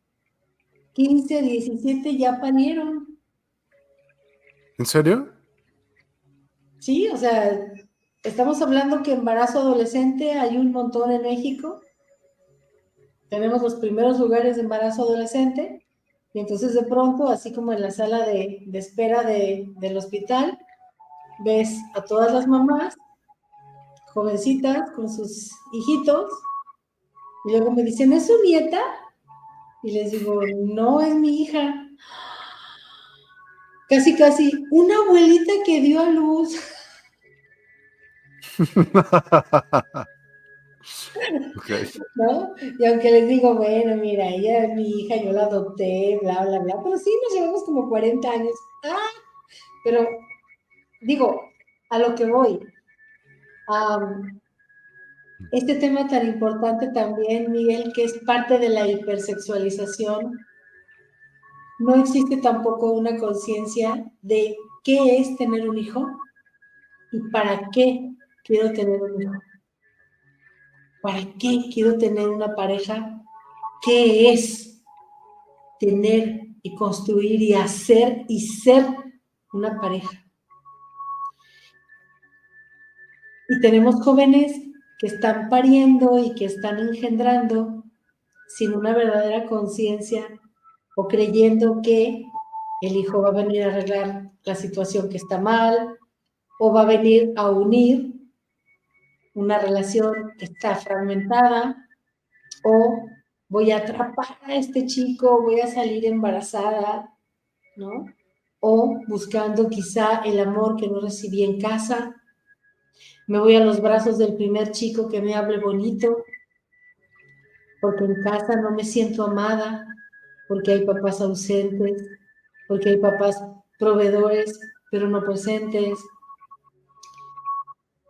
15, 17 ya parieron. ¿En serio? Sí, o sea, estamos hablando que embarazo adolescente hay un montón en México. Tenemos los primeros lugares de embarazo adolescente. Y entonces de pronto, así como en la sala de, espera del hospital, ves a todas las mamás, jovencitas, con sus hijitos, y luego me dicen, ¿es su nieta? Y les digo, no, es mi hija casi, casi una abuelita que dio a luz. ¿No? Y aunque les digo, bueno, mira, ella es mi hija, yo la adopté, bla, bla, bla, pero sí nos llevamos como 40 años. Ah, pero digo, a lo que voy. este tema tan importante también, Miguel, que es parte de la hipersexualización, no existe tampoco una conciencia de qué es tener un hijo y para qué quiero tener un hijo. ¿Para qué quiero tener una pareja? ¿Qué es tener y construir y hacer y ser una pareja? Y tenemos jóvenes que están pariendo y que están engendrando sin una verdadera conciencia o creyendo que el hijo va a venir a arreglar la situación que está mal o va a venir a unir una relación que está fragmentada o voy a atrapar a este chico, voy a salir embarazada, ¿no? O buscando quizá el amor que no recibí en casa, me voy a los brazos del primer chico que me hable bonito, porque en casa no me siento amada, porque hay papás ausentes, porque hay papás proveedores, pero no presentes.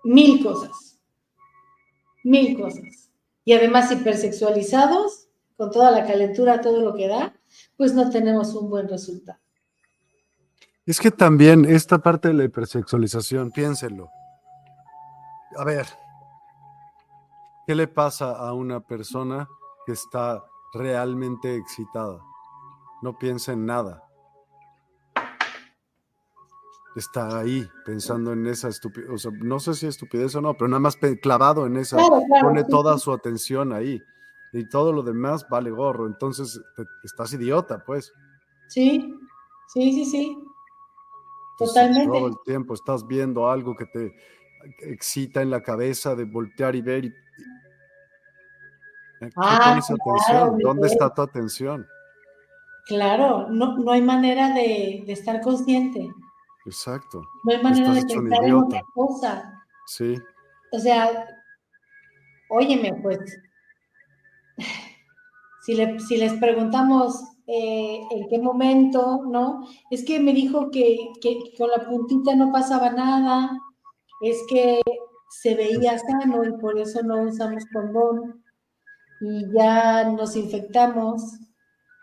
Mil cosas, mil cosas. Y además hipersexualizados, con toda la calentura, todo lo que da, pues no tenemos un buen resultado. Es que también esta parte de la hipersexualización, piénsenlo. A ver, ¿qué le pasa a una persona que está realmente excitada? no piensa en nada. Está ahí pensando en esa estupidez, o sea, no sé si estupidez o no, pero nada más clavado en esa, pone toda su atención ahí y todo lo demás vale gorro, entonces estás idiota, pues. Sí, sí, sí, sí. Totalmente. todo el tiempo estás viendo algo que te excita en la cabeza de voltear y ver y, ¿Qué ah, pones atención? ¿Dónde está tu atención? Claro, no, no hay manera de, estar consciente. Exacto. No hay manera de pensar en otra cosa. Sí. O sea, óyeme, pues, si, les preguntamos eh, en qué momento, ¿no? Es que me dijo que, que, con la puntita no pasaba nada, es que se veía sano y por eso no usamos condón y ya nos infectamos.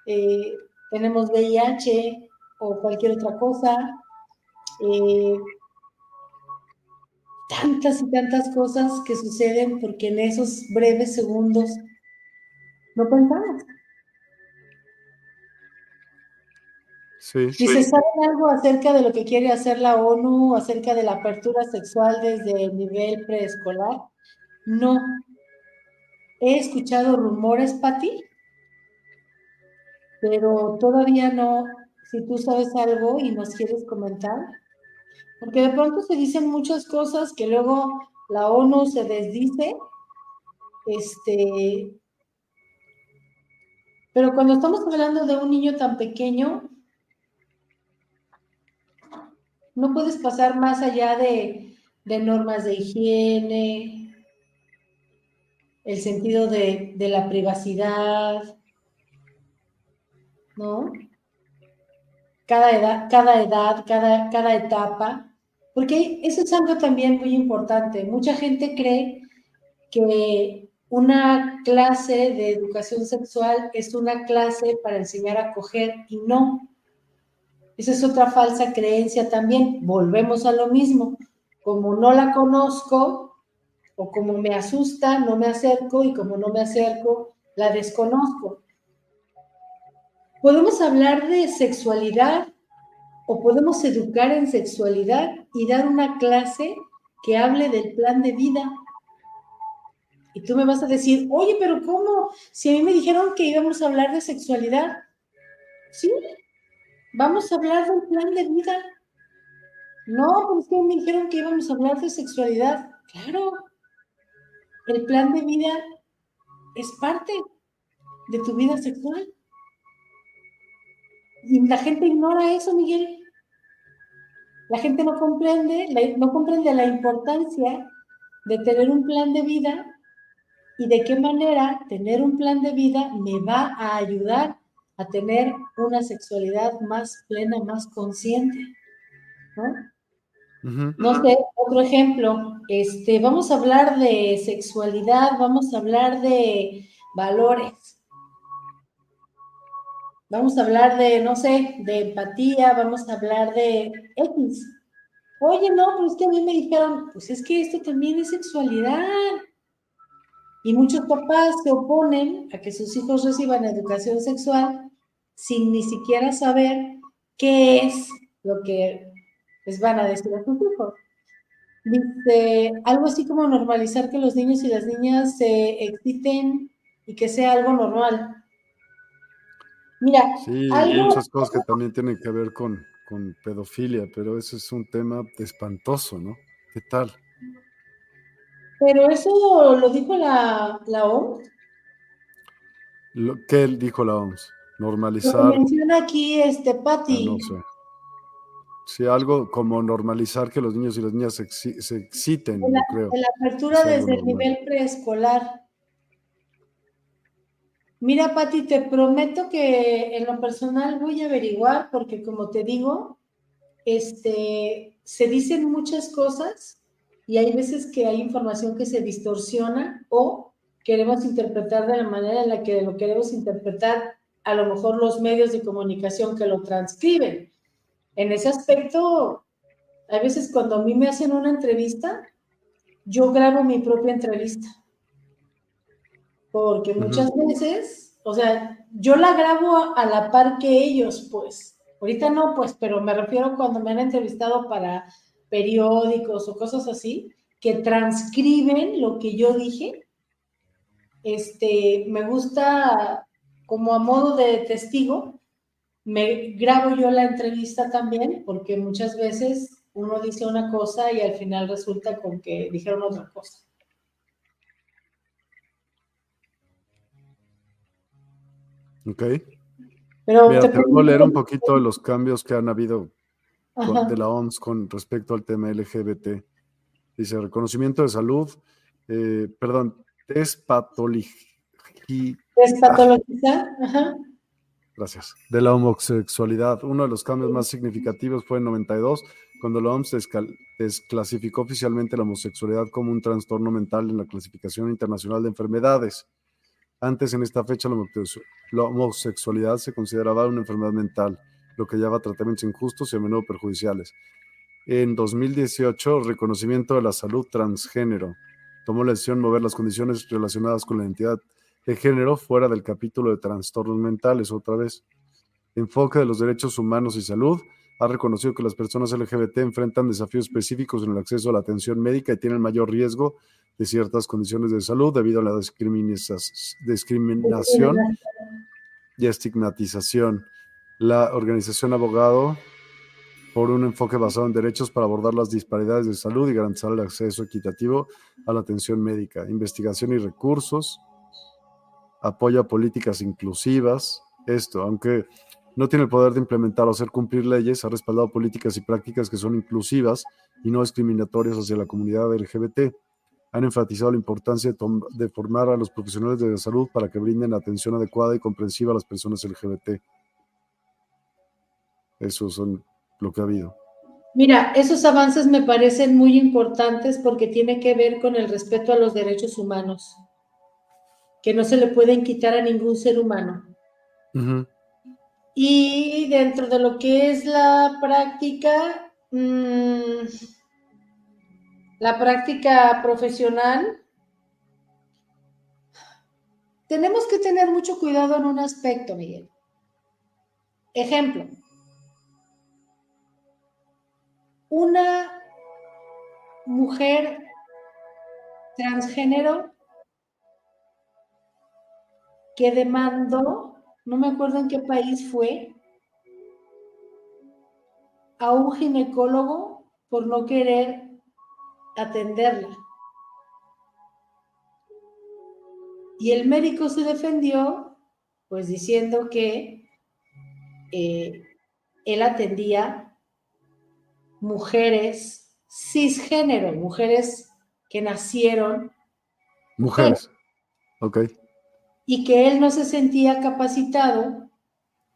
Eh, tenemos VIH o cualquier otra cosa. Eh, tantas y tantas cosas que suceden porque en esos breves segundos no pensamos. Sí, ¿Y se sabe algo acerca de lo que quiere hacer la ONU, acerca de la apertura sexual desde el nivel preescolar? No. He escuchado rumores, Patti, pero todavía no. Si tú sabes algo y nos quieres comentar, porque de pronto se dicen muchas cosas que luego la ONU se desdice, este, pero cuando estamos hablando de un niño tan pequeño, no puedes pasar más allá de, normas de higiene, el sentido de, la privacidad, ¿no? Cada edad, cada edad, cada, cada etapa, porque eso es algo también muy importante. Mucha gente cree que una clase de educación sexual es una clase para enseñar a coger y no. Esa es otra falsa creencia también. Volvemos a lo mismo. Como no la conozco o como me asusta, no me acerco y como no me acerco, la desconozco. Podemos hablar de sexualidad o podemos educar en sexualidad y dar una clase que hable del plan de vida. Y tú me vas a decir, oye, pero ¿cómo? Si a mí me dijeron que íbamos a hablar de sexualidad. Sí, vamos a hablar del plan de vida. No, que me dijeron que íbamos a hablar de sexualidad. Claro, el plan de vida es parte de tu vida sexual. Y la gente ignora eso, Miguel. La gente no comprende, no comprende la importancia de tener un plan de vida y de qué manera tener un plan de vida me va a ayudar a tener una sexualidad más plena, más consciente. ¿no? No sé, otro ejemplo, este, vamos a hablar de sexualidad, vamos a hablar de valores, vamos a hablar de, no sé, de empatía, vamos a hablar de X. Oye, no, pues es que a mí me dijeron, pues es que esto también es sexualidad. Y muchos papás se oponen a que sus hijos reciban educación sexual sin ni siquiera saber qué es lo que les van a decir a sus hijos. Dice, algo así como normalizar que los niños y las niñas se exciten y que sea algo normal. Mira, sí, hay muchas cosas que también tienen que ver con, con pedofilia, pero eso es un tema espantoso, ¿no? ¿Qué tal? Pero eso lo dijo la, la OMS. ¿Qué dijo la OMS? Normalizar. Lo que menciona aquí este Patti. Ah, no sé. Sí, algo como normalizar que los niños y las niñas se, exciten, la, creo. la apertura desde el nivel preescolar. Mira, Patti, te prometo que en lo personal voy a averiguar, porque como te digo, este, se dicen muchas cosas y hay veces que hay información que se distorsiona o queremos interpretar de la manera en la que lo queremos interpretar, a lo mejor los medios de comunicación que lo transcriben. En ese aspecto, hay veces cuando a mí me hacen una entrevista, yo grabo mi propia entrevista. Porque muchas veces, o sea, yo la grabo a la par que ellos, pues. Ahorita no, pues, pero me refiero cuando me han entrevistado para periódicos o cosas así, que transcriben lo que yo dije. Este, me gusta como a modo de testigo, me grabo yo la entrevista también, porque muchas veces uno dice una cosa y al final resulta con que dijeron otra cosa. Ok. Pero te, puedo leer un poquito de los cambios que han habido de la OMS con respecto al tema LGBT. Dice, reconocimiento de salud, eh, perdón, despatología. Despatologizar, ajá. Gracias. De la homosexualidad. Uno de los cambios más significativos fue en 92, cuando la OMS desclasificó oficialmente la homosexualidad como un trastorno mental en la clasificación internacional de enfermedades. Antes, en esta fecha, la homosexualidad se consideraba una enfermedad mental lo que lleva a tratamientos injustos y a menudo perjudiciales. en 2018 reconocimiento de la salud transgénero. Tomó la decisión de mover las condiciones relacionadas con la identidad de género fuera del capítulo de trastornos mentales otra vez. Enfoque de los derechos humanos y salud ha reconocido que las personas LGBT enfrentan desafíos específicos en el acceso a la atención médica y tienen mayor riesgo de ciertas condiciones de salud debido a la discriminación y estigmatización. La organización Abogado por un enfoque basado en derechos para abordar las disparidades de salud y garantizar el acceso equitativo a la atención médica, investigación y recursos, apoyo a políticas inclusivas. Esto, aunque no tiene el poder de implementar o hacer cumplir leyes, ha respaldado políticas y prácticas que son inclusivas y no discriminatorias hacia la comunidad LGBT. Han enfatizado la importancia de, formar a los profesionales de la salud para que brinden atención adecuada y comprensiva a las personas LGBT. Eso son lo que ha habido. Mira, esos avances me parecen muy importantes porque tiene que ver con el respeto a los derechos humanos, que no se le pueden quitar a ningún ser humano. Y dentro de lo que es la práctica, mm, la práctica profesional, tenemos que tener mucho cuidado en un aspecto, Miguel. Ejemplo, una mujer transgénero que demandó, no me acuerdo en qué país fue, a un ginecólogo por no querer atenderla. Y el médico se defendió, pues diciendo que eh, él atendía mujeres cisgénero, mujeres que nacieron. Mujeres. Ok. Y que él no se sentía capacitado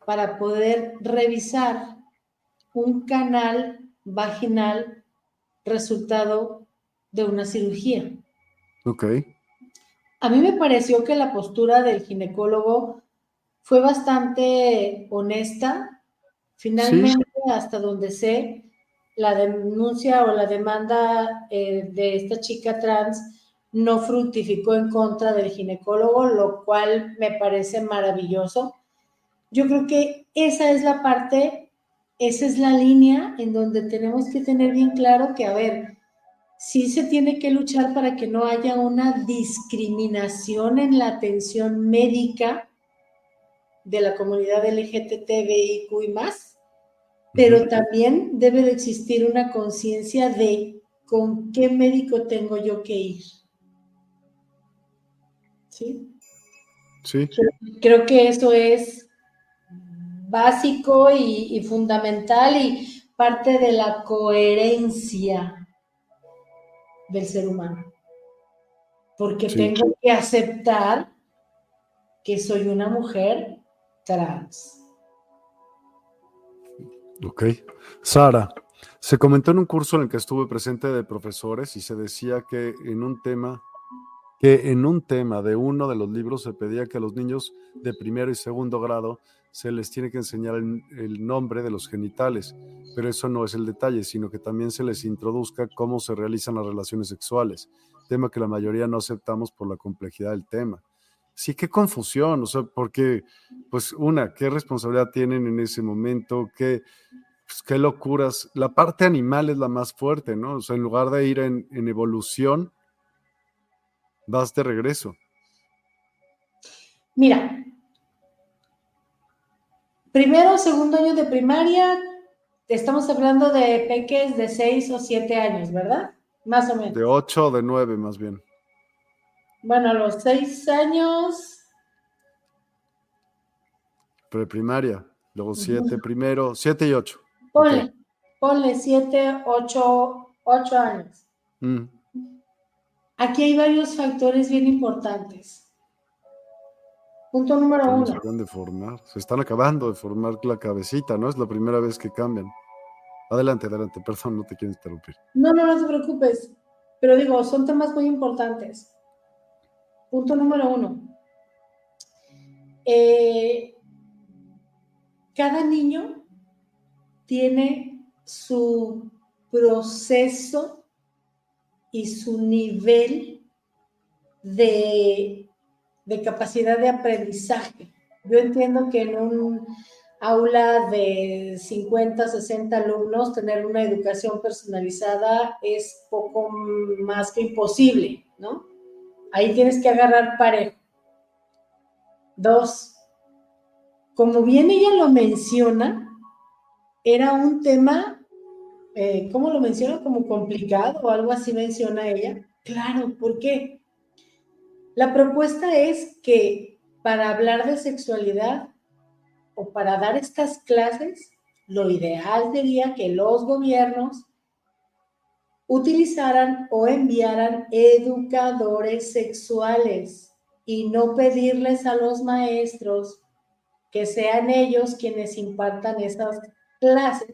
para poder revisar un canal vaginal resultado de una cirugía. Ok. A mí me pareció que la postura del ginecólogo fue bastante honesta. Finalmente, hasta donde sé, la denuncia o la demanda eh, de esta chica trans no fructificó en contra del ginecólogo, lo cual me parece maravilloso. Yo creo que esa es la parte, esa es la línea en donde tenemos que tener bien claro que, a ver, sí se tiene que luchar para que no haya una discriminación en la atención médica de la comunidad LGTBIQ y más, pero también debe de existir una conciencia de con qué médico tengo yo que ir. ¿Sí? Sí. Creo que eso es básico y, fundamental y parte de la coherencia del ser humano. Porque tengo que aceptar que soy una mujer trans. Ok. Sara, se comentó en un curso en el que estuve presente de profesores y se decía que en un tema que en un tema de uno de los libros se pedía que a los niños de primero y segundo grado se les tiene que enseñar el, nombre de los genitales, pero eso no es el detalle, sino que también se les introduzca cómo se realizan las relaciones sexuales, tema que la mayoría no aceptamos por la complejidad del tema. Sí, qué confusión, o sea, porque, pues, una, ¿qué responsabilidad tienen en ese momento? ¿Qué, pues, qué locuras? La parte animal es la más fuerte, ¿no? O sea, en lugar de ir en, evolución, vas de regreso. Mira, primero, segundo año de primaria, estamos hablando de peques de 6 o 7 años, ¿verdad? Más o menos. De 8 o de 9, más bien. Bueno, a los seis años. Preprimaria, luego siete primero, siete y ocho. Ponle, ponle siete, ocho, ocho años. Mm. Aquí hay varios factores bien importantes. Punto número uno. Se de formar, se están acabando de formar la cabecita, ¿no? Es la primera vez que cambian. Adelante, adelante, perdón, no te quiero interrumpir. No, no, no te preocupes. Pero digo, son temas muy importantes. Punto número uno. Eh, cada niño tiene su proceso y su nivel de, de capacidad de aprendizaje. Yo entiendo que en un aula de 50, 60 alumnos, tener una educación personalizada es poco más que imposible, ¿no? Ahí tienes que agarrar parejo. Dos, como bien ella lo menciona, era un tema, eh, ¿cómo lo menciona? Como complicado o algo así menciona ella. Claro, ¿por qué? La propuesta es que para hablar de sexualidad o para dar estas clases, lo ideal sería que los gobiernos utilizaran o enviaran educadores sexuales y no pedirles a los maestros que sean ellos quienes impartan esas clases,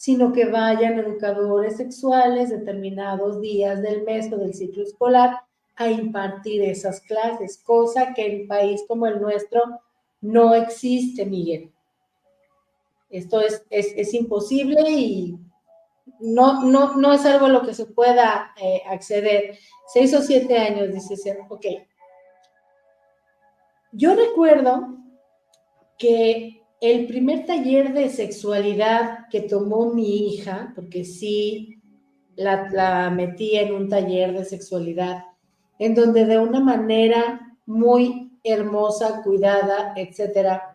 sino que vayan educadores sexuales determinados días del mes o del ciclo escolar a impartir esas clases, cosa que en un país como el nuestro no existe, Miguel. Esto es, es, imposible y no, no, no es algo a lo que se pueda eh, acceder. Seis o siete años, dice ser, ok. Yo recuerdo que el primer taller de sexualidad que tomó mi hija, porque sí la, la metí en un taller de sexualidad, en donde de una manera muy hermosa, cuidada, etcétera,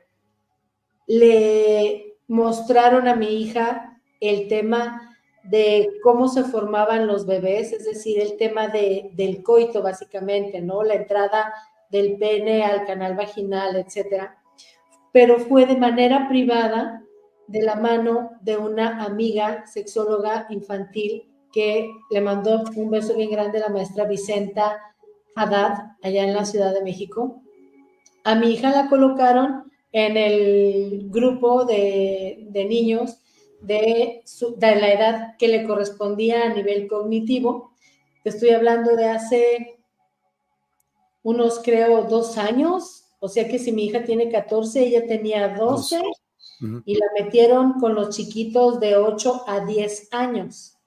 le mostraron a mi hija el tema de cómo se formaban los bebés, es decir, el tema de, del coito, básicamente, ¿no? La entrada del pene al canal vaginal, etcétera. Pero fue de manera privada, de la mano de una amiga sexóloga infantil que le mandó un beso bien grande a la maestra Vicenta Haddad, allá en la Ciudad de México. A mi hija la colocaron en el grupo de, niños de, de, la edad que le correspondía a nivel cognitivo. Te estoy hablando de hace unos, creo, dos años. O sea que si mi hija tiene 14, ella tenía 12 y la metieron con los chiquitos de 8 a 10 años.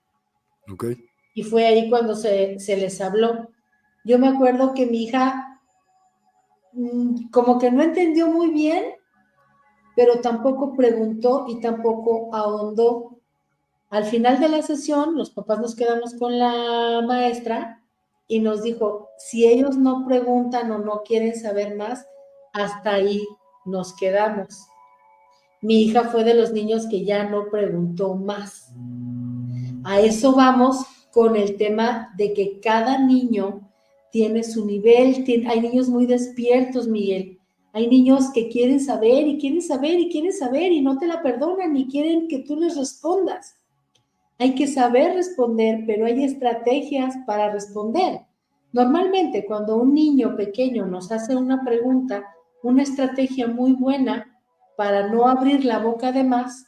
Okay. Y fue ahí cuando se, se les habló. Yo me acuerdo que mi hija Mm, como que no entendió muy bien, pero tampoco preguntó y tampoco ahondó. Al final de la sesión, los papás nos quedamos con la maestra y nos dijo, si ellos no preguntan o no quieren saber más, hasta ahí nos quedamos. Mi hija fue de los niños que ya no preguntó más. A eso vamos con el tema de que cada niño tiene su nivel, hay niños muy despiertos, Miguel. Hay niños que quieren saber y quieren saber y quieren saber y no te la perdonan y quieren que tú les respondas. Hay que saber responder, pero hay estrategias para responder. Normalmente cuando un niño pequeño nos hace una pregunta, una estrategia muy buena para no abrir la boca de más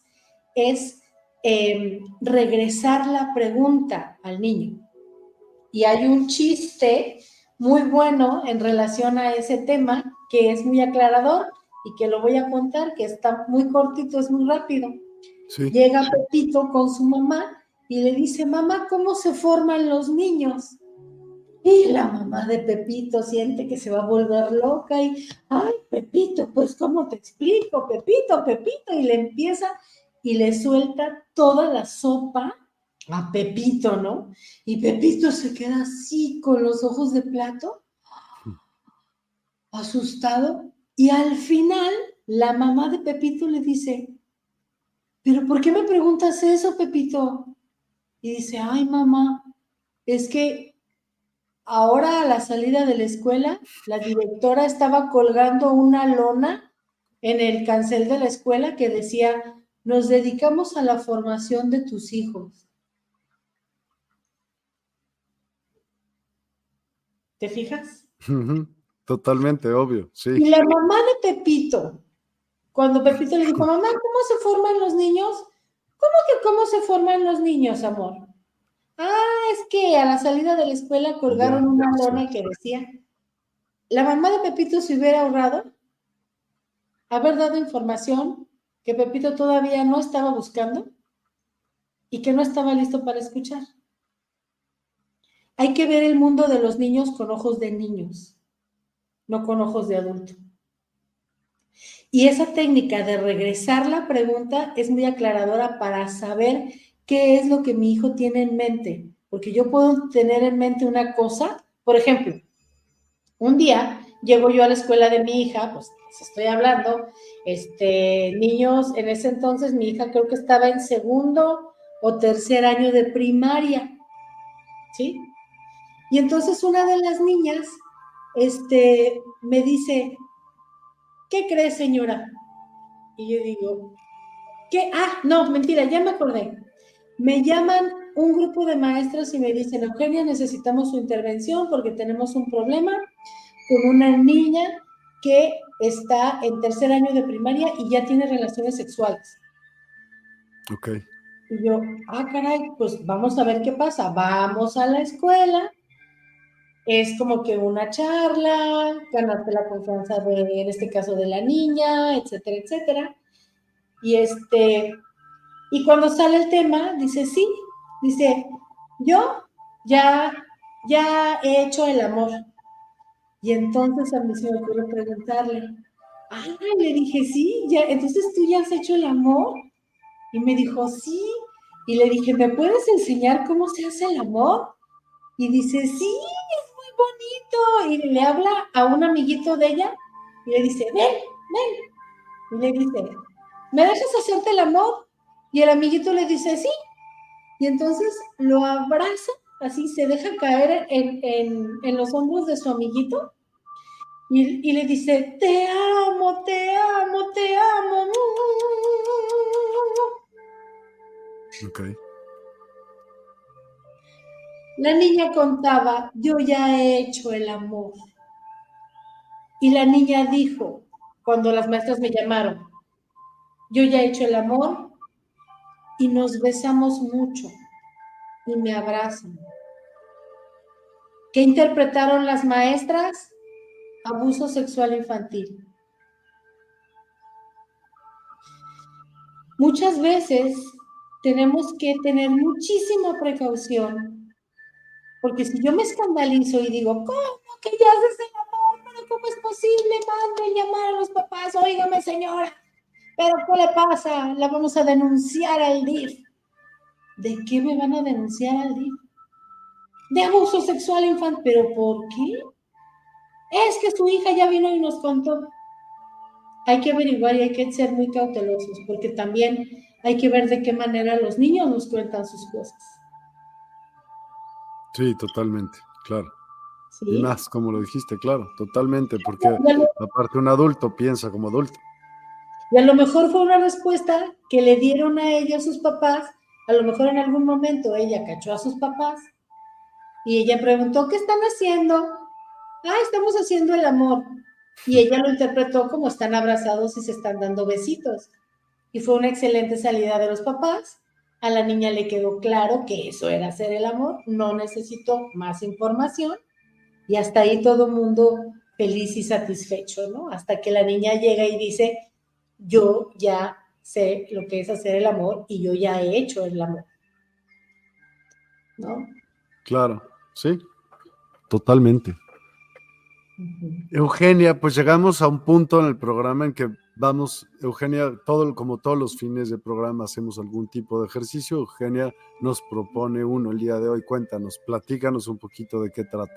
es em, regresar la pregunta al niño. Y hay un chiste muy bueno en relación a ese tema que es muy aclarador y que lo voy a contar, que está muy cortito, es muy rápido. Llega Pepito con su mamá y le dice, mamá, ¿cómo se forman los niños? Y la mamá de Pepito siente que se va a volver loca y, ay, Pepito, pues ¿cómo te explico? Pepito, Pepito, y le empieza y le suelta toda la sopa a Pepito, ¿no? Y Pepito se queda así con los ojos de plato, asustado, y al final la mamá de Pepito le dice, pero ¿por qué me preguntas eso, Pepito? Y dice, ay mamá, es que ahora a la salida de la escuela, la directora estaba colgando una lona en el cancel de la escuela que decía, nos dedicamos a la formación de tus hijos. ¿Te fijas? Totalmente, obvio, sí. Y la mamá de Pepito, cuando Pepito le dijo, mamá, ¿cómo se forman los niños? ¿Cómo que cómo se forman los niños, amor? Ah, es que a la salida de la escuela colgaron una lona que decía, la mamá de Pepito se hubiera ahorrado haber dado información que Pepito todavía no estaba buscando. y que no estaba listo para escuchar. Hay que ver el mundo de los niños con ojos de niños, no con ojos de adulto. Y esa técnica de regresar la pregunta es muy aclaradora para saber qué es lo que mi hijo tiene en mente. Porque yo puedo tener en mente una cosa, por ejemplo, un día llego yo a la escuela de mi hija, pues estoy hablando, este, niños, en ese entonces mi hija creo que estaba en segundo o tercer año de primaria, ¿sí? Y entonces una de las niñas, este, me dice, ¿qué cree señora? Y yo digo, ¿qué? Ah, no, mentira, ya me acordé. Me llaman un grupo de maestros y me dicen, Eugenia, necesitamos su intervención porque tenemos un problema con una niña que está en tercer año de primaria y ya tiene relaciones sexuales. Ok. Y yo, ah, caray, pues vamos a ver qué pasa. Vamos a la escuela. Es como que una charla, ganarte la confianza de, en este caso, de la niña, etcétera, etcétera. Y este, y cuando sale el tema, dice, sí, dice, yo ya, ya he hecho el amor. Y entonces a mí se me ocurrió preguntarle, ah, le dije, sí, ya, entonces tú ya has hecho el amor. Y me dijo, sí. Y le dije, ¿me puedes enseñar cómo se hace el amor? Y dice, sí, es muy bonito. Y le habla a un amiguito de ella y le dice, ven, ven. Y le dice, ¿me dejas hacerte el amor? Y el amiguito le dice, sí. Y entonces lo abraza así se deja caer en, los hombros de su amiguito y, le dice, te amo, te amo, te amo. Ok. La niña contaba, yo ya he hecho el amor. Y la niña dijo, cuando las maestras me llamaron, yo ya he hecho el amor y nos besamos mucho y me abrazan. ¿Qué interpretaron las maestras? Abuso sexual infantil. Muchas veces tenemos que tener muchísima precaución, porque si yo me escandalizo y digo, ¿cómo que ya haces el amor? ¿Pero cómo es posible? Mande llamar a los papás, óigame señora, ¿pero qué le pasa? La vamos a denunciar al DIF. ¿De qué me van a denunciar al DIF? De abuso sexual infantil. ¿Pero por qué? Es que su hija ya vino y nos contó. Hay que averiguar y hay que ser muy cautelosos, porque también hay que ver de qué manera los niños nos cuentan sus cosas. Sí, totalmente, claro. Y más, como lo dijiste, claro, totalmente, porque aparte un adulto piensa como adulto. Y a lo mejor fue una respuesta que le dieron a ella sus papás a lo mejor en algún momento ella cachó a sus papás y ella preguntó, ¿qué están haciendo? Ah, estamos haciendo el amor. Y ella lo interpretó como están abrazados y se están dando besitos. Y fue una excelente salida de los papás. A la niña le quedó claro que eso era hacer el amor, no necesitó más información. Y hasta ahí todo mundo feliz y satisfecho, ¿no? Hasta que la niña llega y dice, yo ya sé lo que es hacer el amor y yo ya he hecho el amor. ¿No? Claro, sí, totalmente. Eugenia, pues llegamos a un punto en el programa en que vamos, Eugenia, todo, como todos los fines de programa hacemos algún tipo de ejercicio. Eugenia nos propone uno el día de hoy. Cuéntanos, platícanos un poquito de qué trata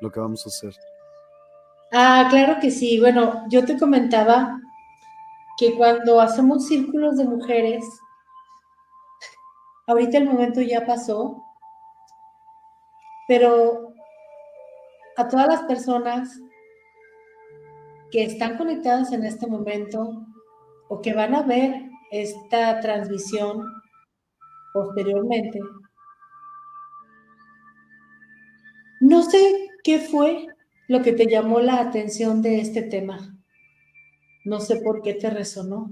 lo que vamos a hacer. Ah, claro que sí. Bueno, yo te comentaba que cuando hacemos círculos de mujeres, ahorita el momento ya pasó, pero a todas las personas que están conectadas en este momento o que van a ver esta transmisión posteriormente, no sé qué fue lo que te llamó la atención de este tema. No sé por qué te resonó.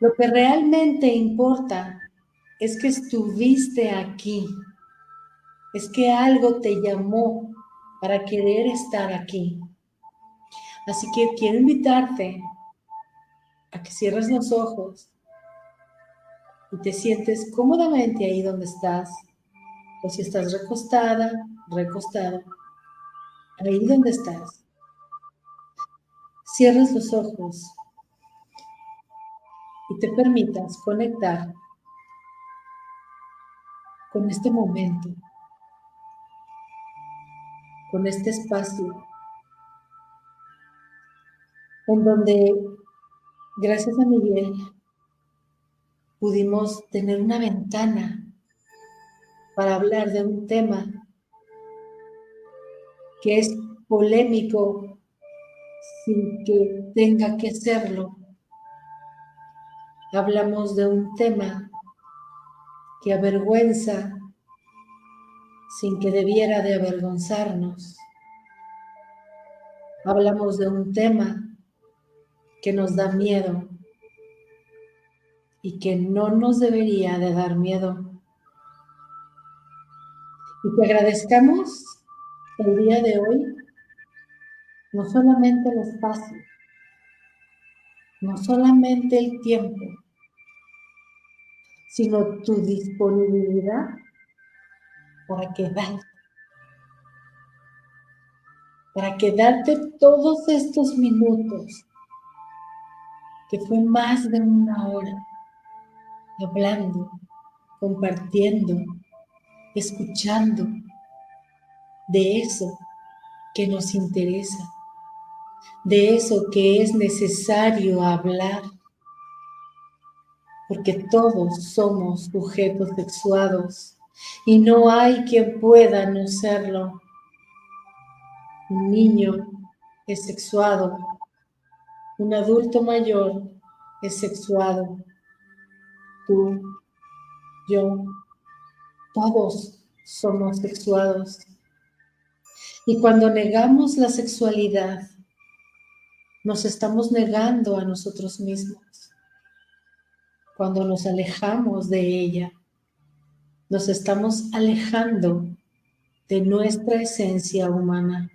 Lo que realmente importa es que estuviste aquí. Es que algo te llamó para querer estar aquí. Así que quiero invitarte a que cierres los ojos y te sientes cómodamente ahí donde estás, o si estás recostada, recostado, ahí donde estás. Cierras los ojos y te permitas conectar con este momento, con este espacio, en donde, gracias a Miguel, pudimos tener una ventana para hablar de un tema que es polémico sin que tenga que serlo. Hablamos de un tema que avergüenza sin que debiera de avergonzarnos. Hablamos de un tema que nos da miedo y que no nos debería de dar miedo. Y te agradezcamos el día de hoy, no solamente el espacio, no solamente el tiempo, sino tu disponibilidad para quedarte, para quedarte todos estos minutos, que fue más de una hora hablando, compartiendo, escuchando de eso que nos interesa, de eso que es necesario hablar, porque todos somos sujetos sexuados y no hay quien pueda no serlo. Un niño es sexuado, un adulto mayor es sexuado, tú, yo, todos somos sexuados. Y cuando negamos la sexualidad, nos estamos negando a nosotros mismos. Cuando nos alejamos de ella, nos estamos alejando de nuestra esencia humana.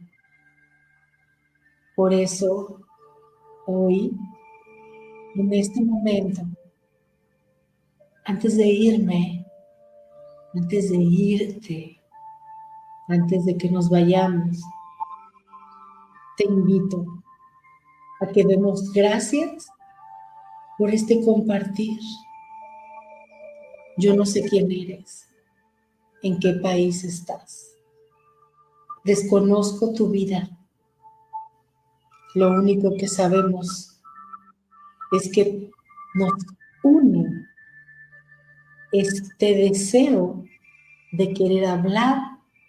Por eso, hoy, en este momento, antes de irme, antes de irte, antes de que nos vayamos, te invito que demos gracias por este compartir. Yo no sé quién eres, en qué país estás. Desconozco tu vida. Lo único que sabemos es que nos une este deseo de querer hablar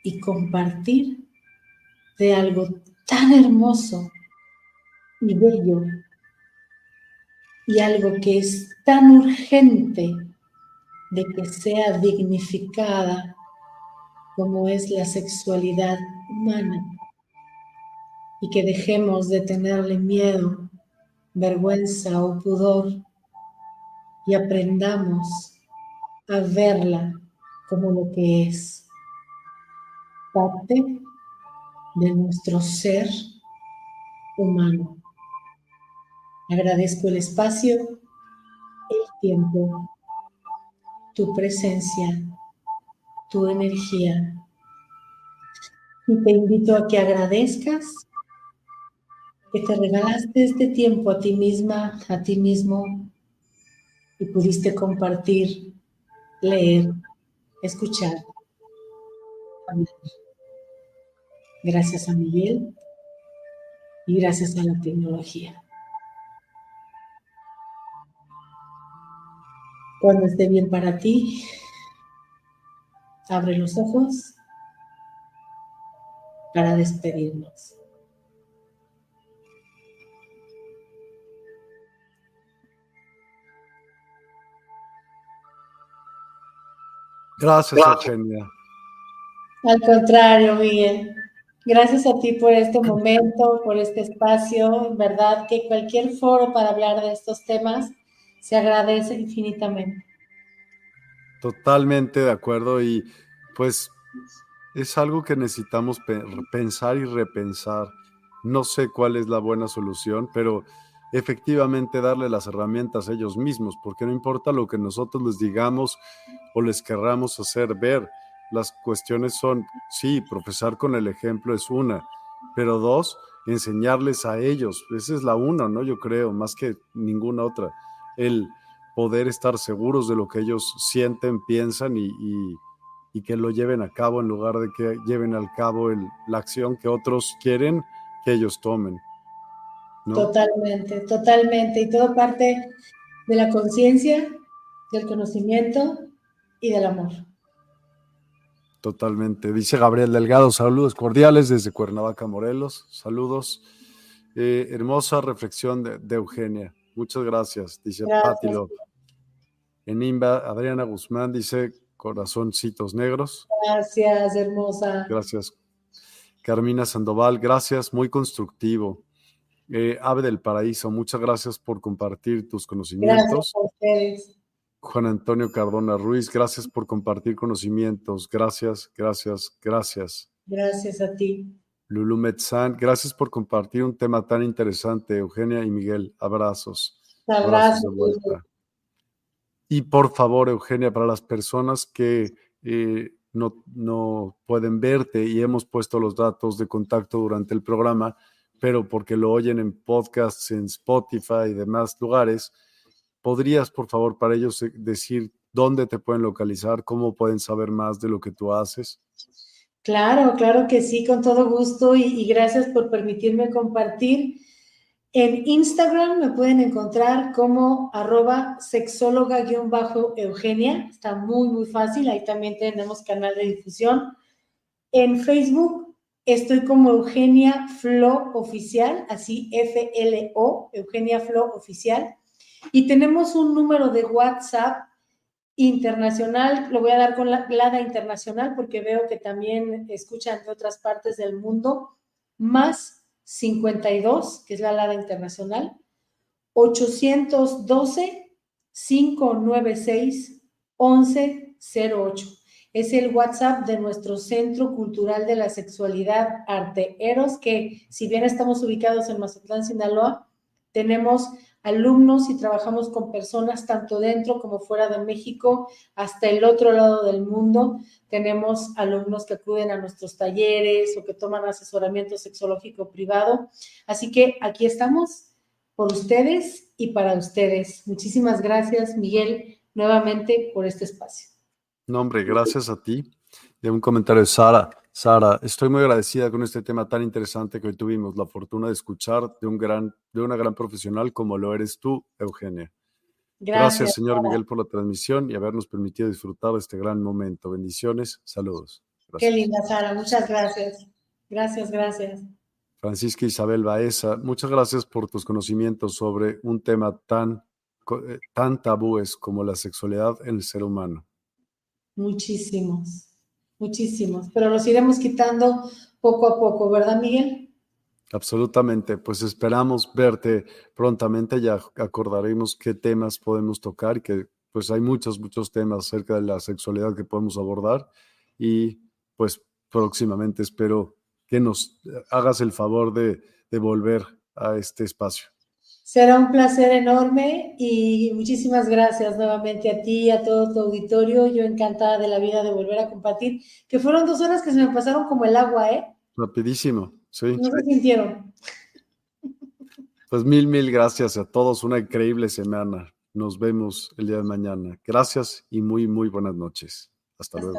y compartir de algo tan hermoso y bello y algo que es tan urgente de que sea dignificada como es la sexualidad humana y que dejemos de tenerle miedo, vergüenza o pudor y aprendamos a verla como lo que es parte de nuestro ser humano. Agradezco el espacio, el tiempo, tu presencia, tu energía. Y te invito a que agradezcas que te regalaste este tiempo a ti misma, a ti mismo, y pudiste compartir leer, escuchar, hablar. Gracias a Miguel y gracias a la tecnología. Cuando esté bien para ti, abre los ojos para despedirnos. Gracias, Eugenia. Al contrario, Miguel. Gracias a ti por este momento, por este espacio. En verdad que cualquier foro para hablar de estos temas se agradece infinitamente. Totalmente de acuerdo y pues es algo que necesitamos pensar y repensar. No sé cuál es la buena solución, pero efectivamente darle las herramientas a ellos mismos, porque no importa lo que nosotros les digamos o les querramos hacer ver, las cuestiones son, sí, profesar con el ejemplo es una, pero dos, enseñarles a ellos, esa es la una, ¿no? Yo creo, más que ninguna otra, el poder estar seguros de lo que ellos sienten, piensan y, que lo lleven a cabo en lugar de que lleven al cabo la acción que otros quieren que ellos tomen. Totalmente, totalmente. Y todo parte de la conciencia, del conocimiento y del amor. Totalmente. Dice Gabriel Delgado, saludos cordiales desde Cuernavaca, Morelos. Saludos. Eh, hermosa reflexión de, Eugenia. Muchas gracias, dice Pati En Imba, Adriana Guzmán dice corazoncitos negros. Gracias, hermosa. Gracias. Carmina Sandoval, gracias, muy constructivo. Eh, Ave del Paraíso, muchas gracias por compartir tus conocimientos. Gracias a ustedes. Juan Antonio Cardona Ruiz, gracias por compartir conocimientos. Gracias, gracias, gracias. Gracias a ti. Lulu Metzán, gracias por compartir un tema tan interesante. Eugenia y Miguel, abrazos. Abrazos. y por favor, Eugenia, para las personas que eh, no, no pueden verte y hemos puesto los datos de contacto durante el programa, pero porque lo oyen en podcasts, en Spotify y demás lugares, ¿podrías, por favor, para ellos eh, decir dónde te pueden localizar, cómo pueden saber más de lo que tú haces? Claro, claro que sí, con todo gusto y, gracias por permitirme compartir. En Instagram me pueden encontrar como arroba sexóloga-eugenia. Está muy, muy fácil. Ahí también tenemos canal de difusión. En Facebook Estoy como Eugenia Flo Oficial, así F-L-O, Eugenia Flo Oficial. Y tenemos un número de WhatsApp internacional, lo voy a dar con la Lada Internacional porque veo que también escuchan de otras partes del mundo, más 52, que es la Lada Internacional, 812 596 1108 es el WhatsApp de nuestro Centro Cultural de la Sexualidad Arte Eros, que si bien estamos ubicados en Mazatlán, Sinaloa, tenemos alumnos y trabajamos con personas tanto dentro como fuera de México, hasta el otro lado del mundo. Tenemos alumnos que acuden a nuestros talleres o que toman asesoramiento sexológico privado. Así que aquí estamos por ustedes y para ustedes. Muchísimas gracias, Miguel, nuevamente por este espacio. No, hombre, gracias a ti. De un comentario de Sara. Sara, estoy muy agradecida con este tema tan interesante que hoy tuvimos la fortuna de escuchar de, un gran, de una gran profesional como lo eres tú, Eugenia. Gracias, señor Miguel, por la transmisión y habernos permitido disfrutar de este gran momento. Bendiciones, saludos. Qué linda, Sara, muchas gracias. Gracias, gracias. Francisca Isabel Baeza, muchas gracias por tus conocimientos sobre un tema tan, eh, tan tabúes como la sexualidad en el ser humano. Muchísimos, muchísimos, pero los iremos quitando poco a poco, ¿verdad, Miguel? Absolutamente, pues esperamos verte prontamente, ya acordaremos qué temas podemos tocar, que pues hay muchos, muchos temas acerca de la sexualidad que podemos abordar y pues próximamente espero que nos hagas el favor de, de volver a este espacio. Será un placer enorme y muchísimas gracias nuevamente a ti y a todo tu auditorio. Yo encantada de la vida de volver a compartir, que fueron dos horas que se me pasaron como el agua, ¿eh? Rapidísimo, sí. ¿No se sintieron? Pues mil, mil gracias a todos. Una increíble semana. Nos vemos el día de mañana. Gracias y muy, muy buenas noches. Hasta, luego.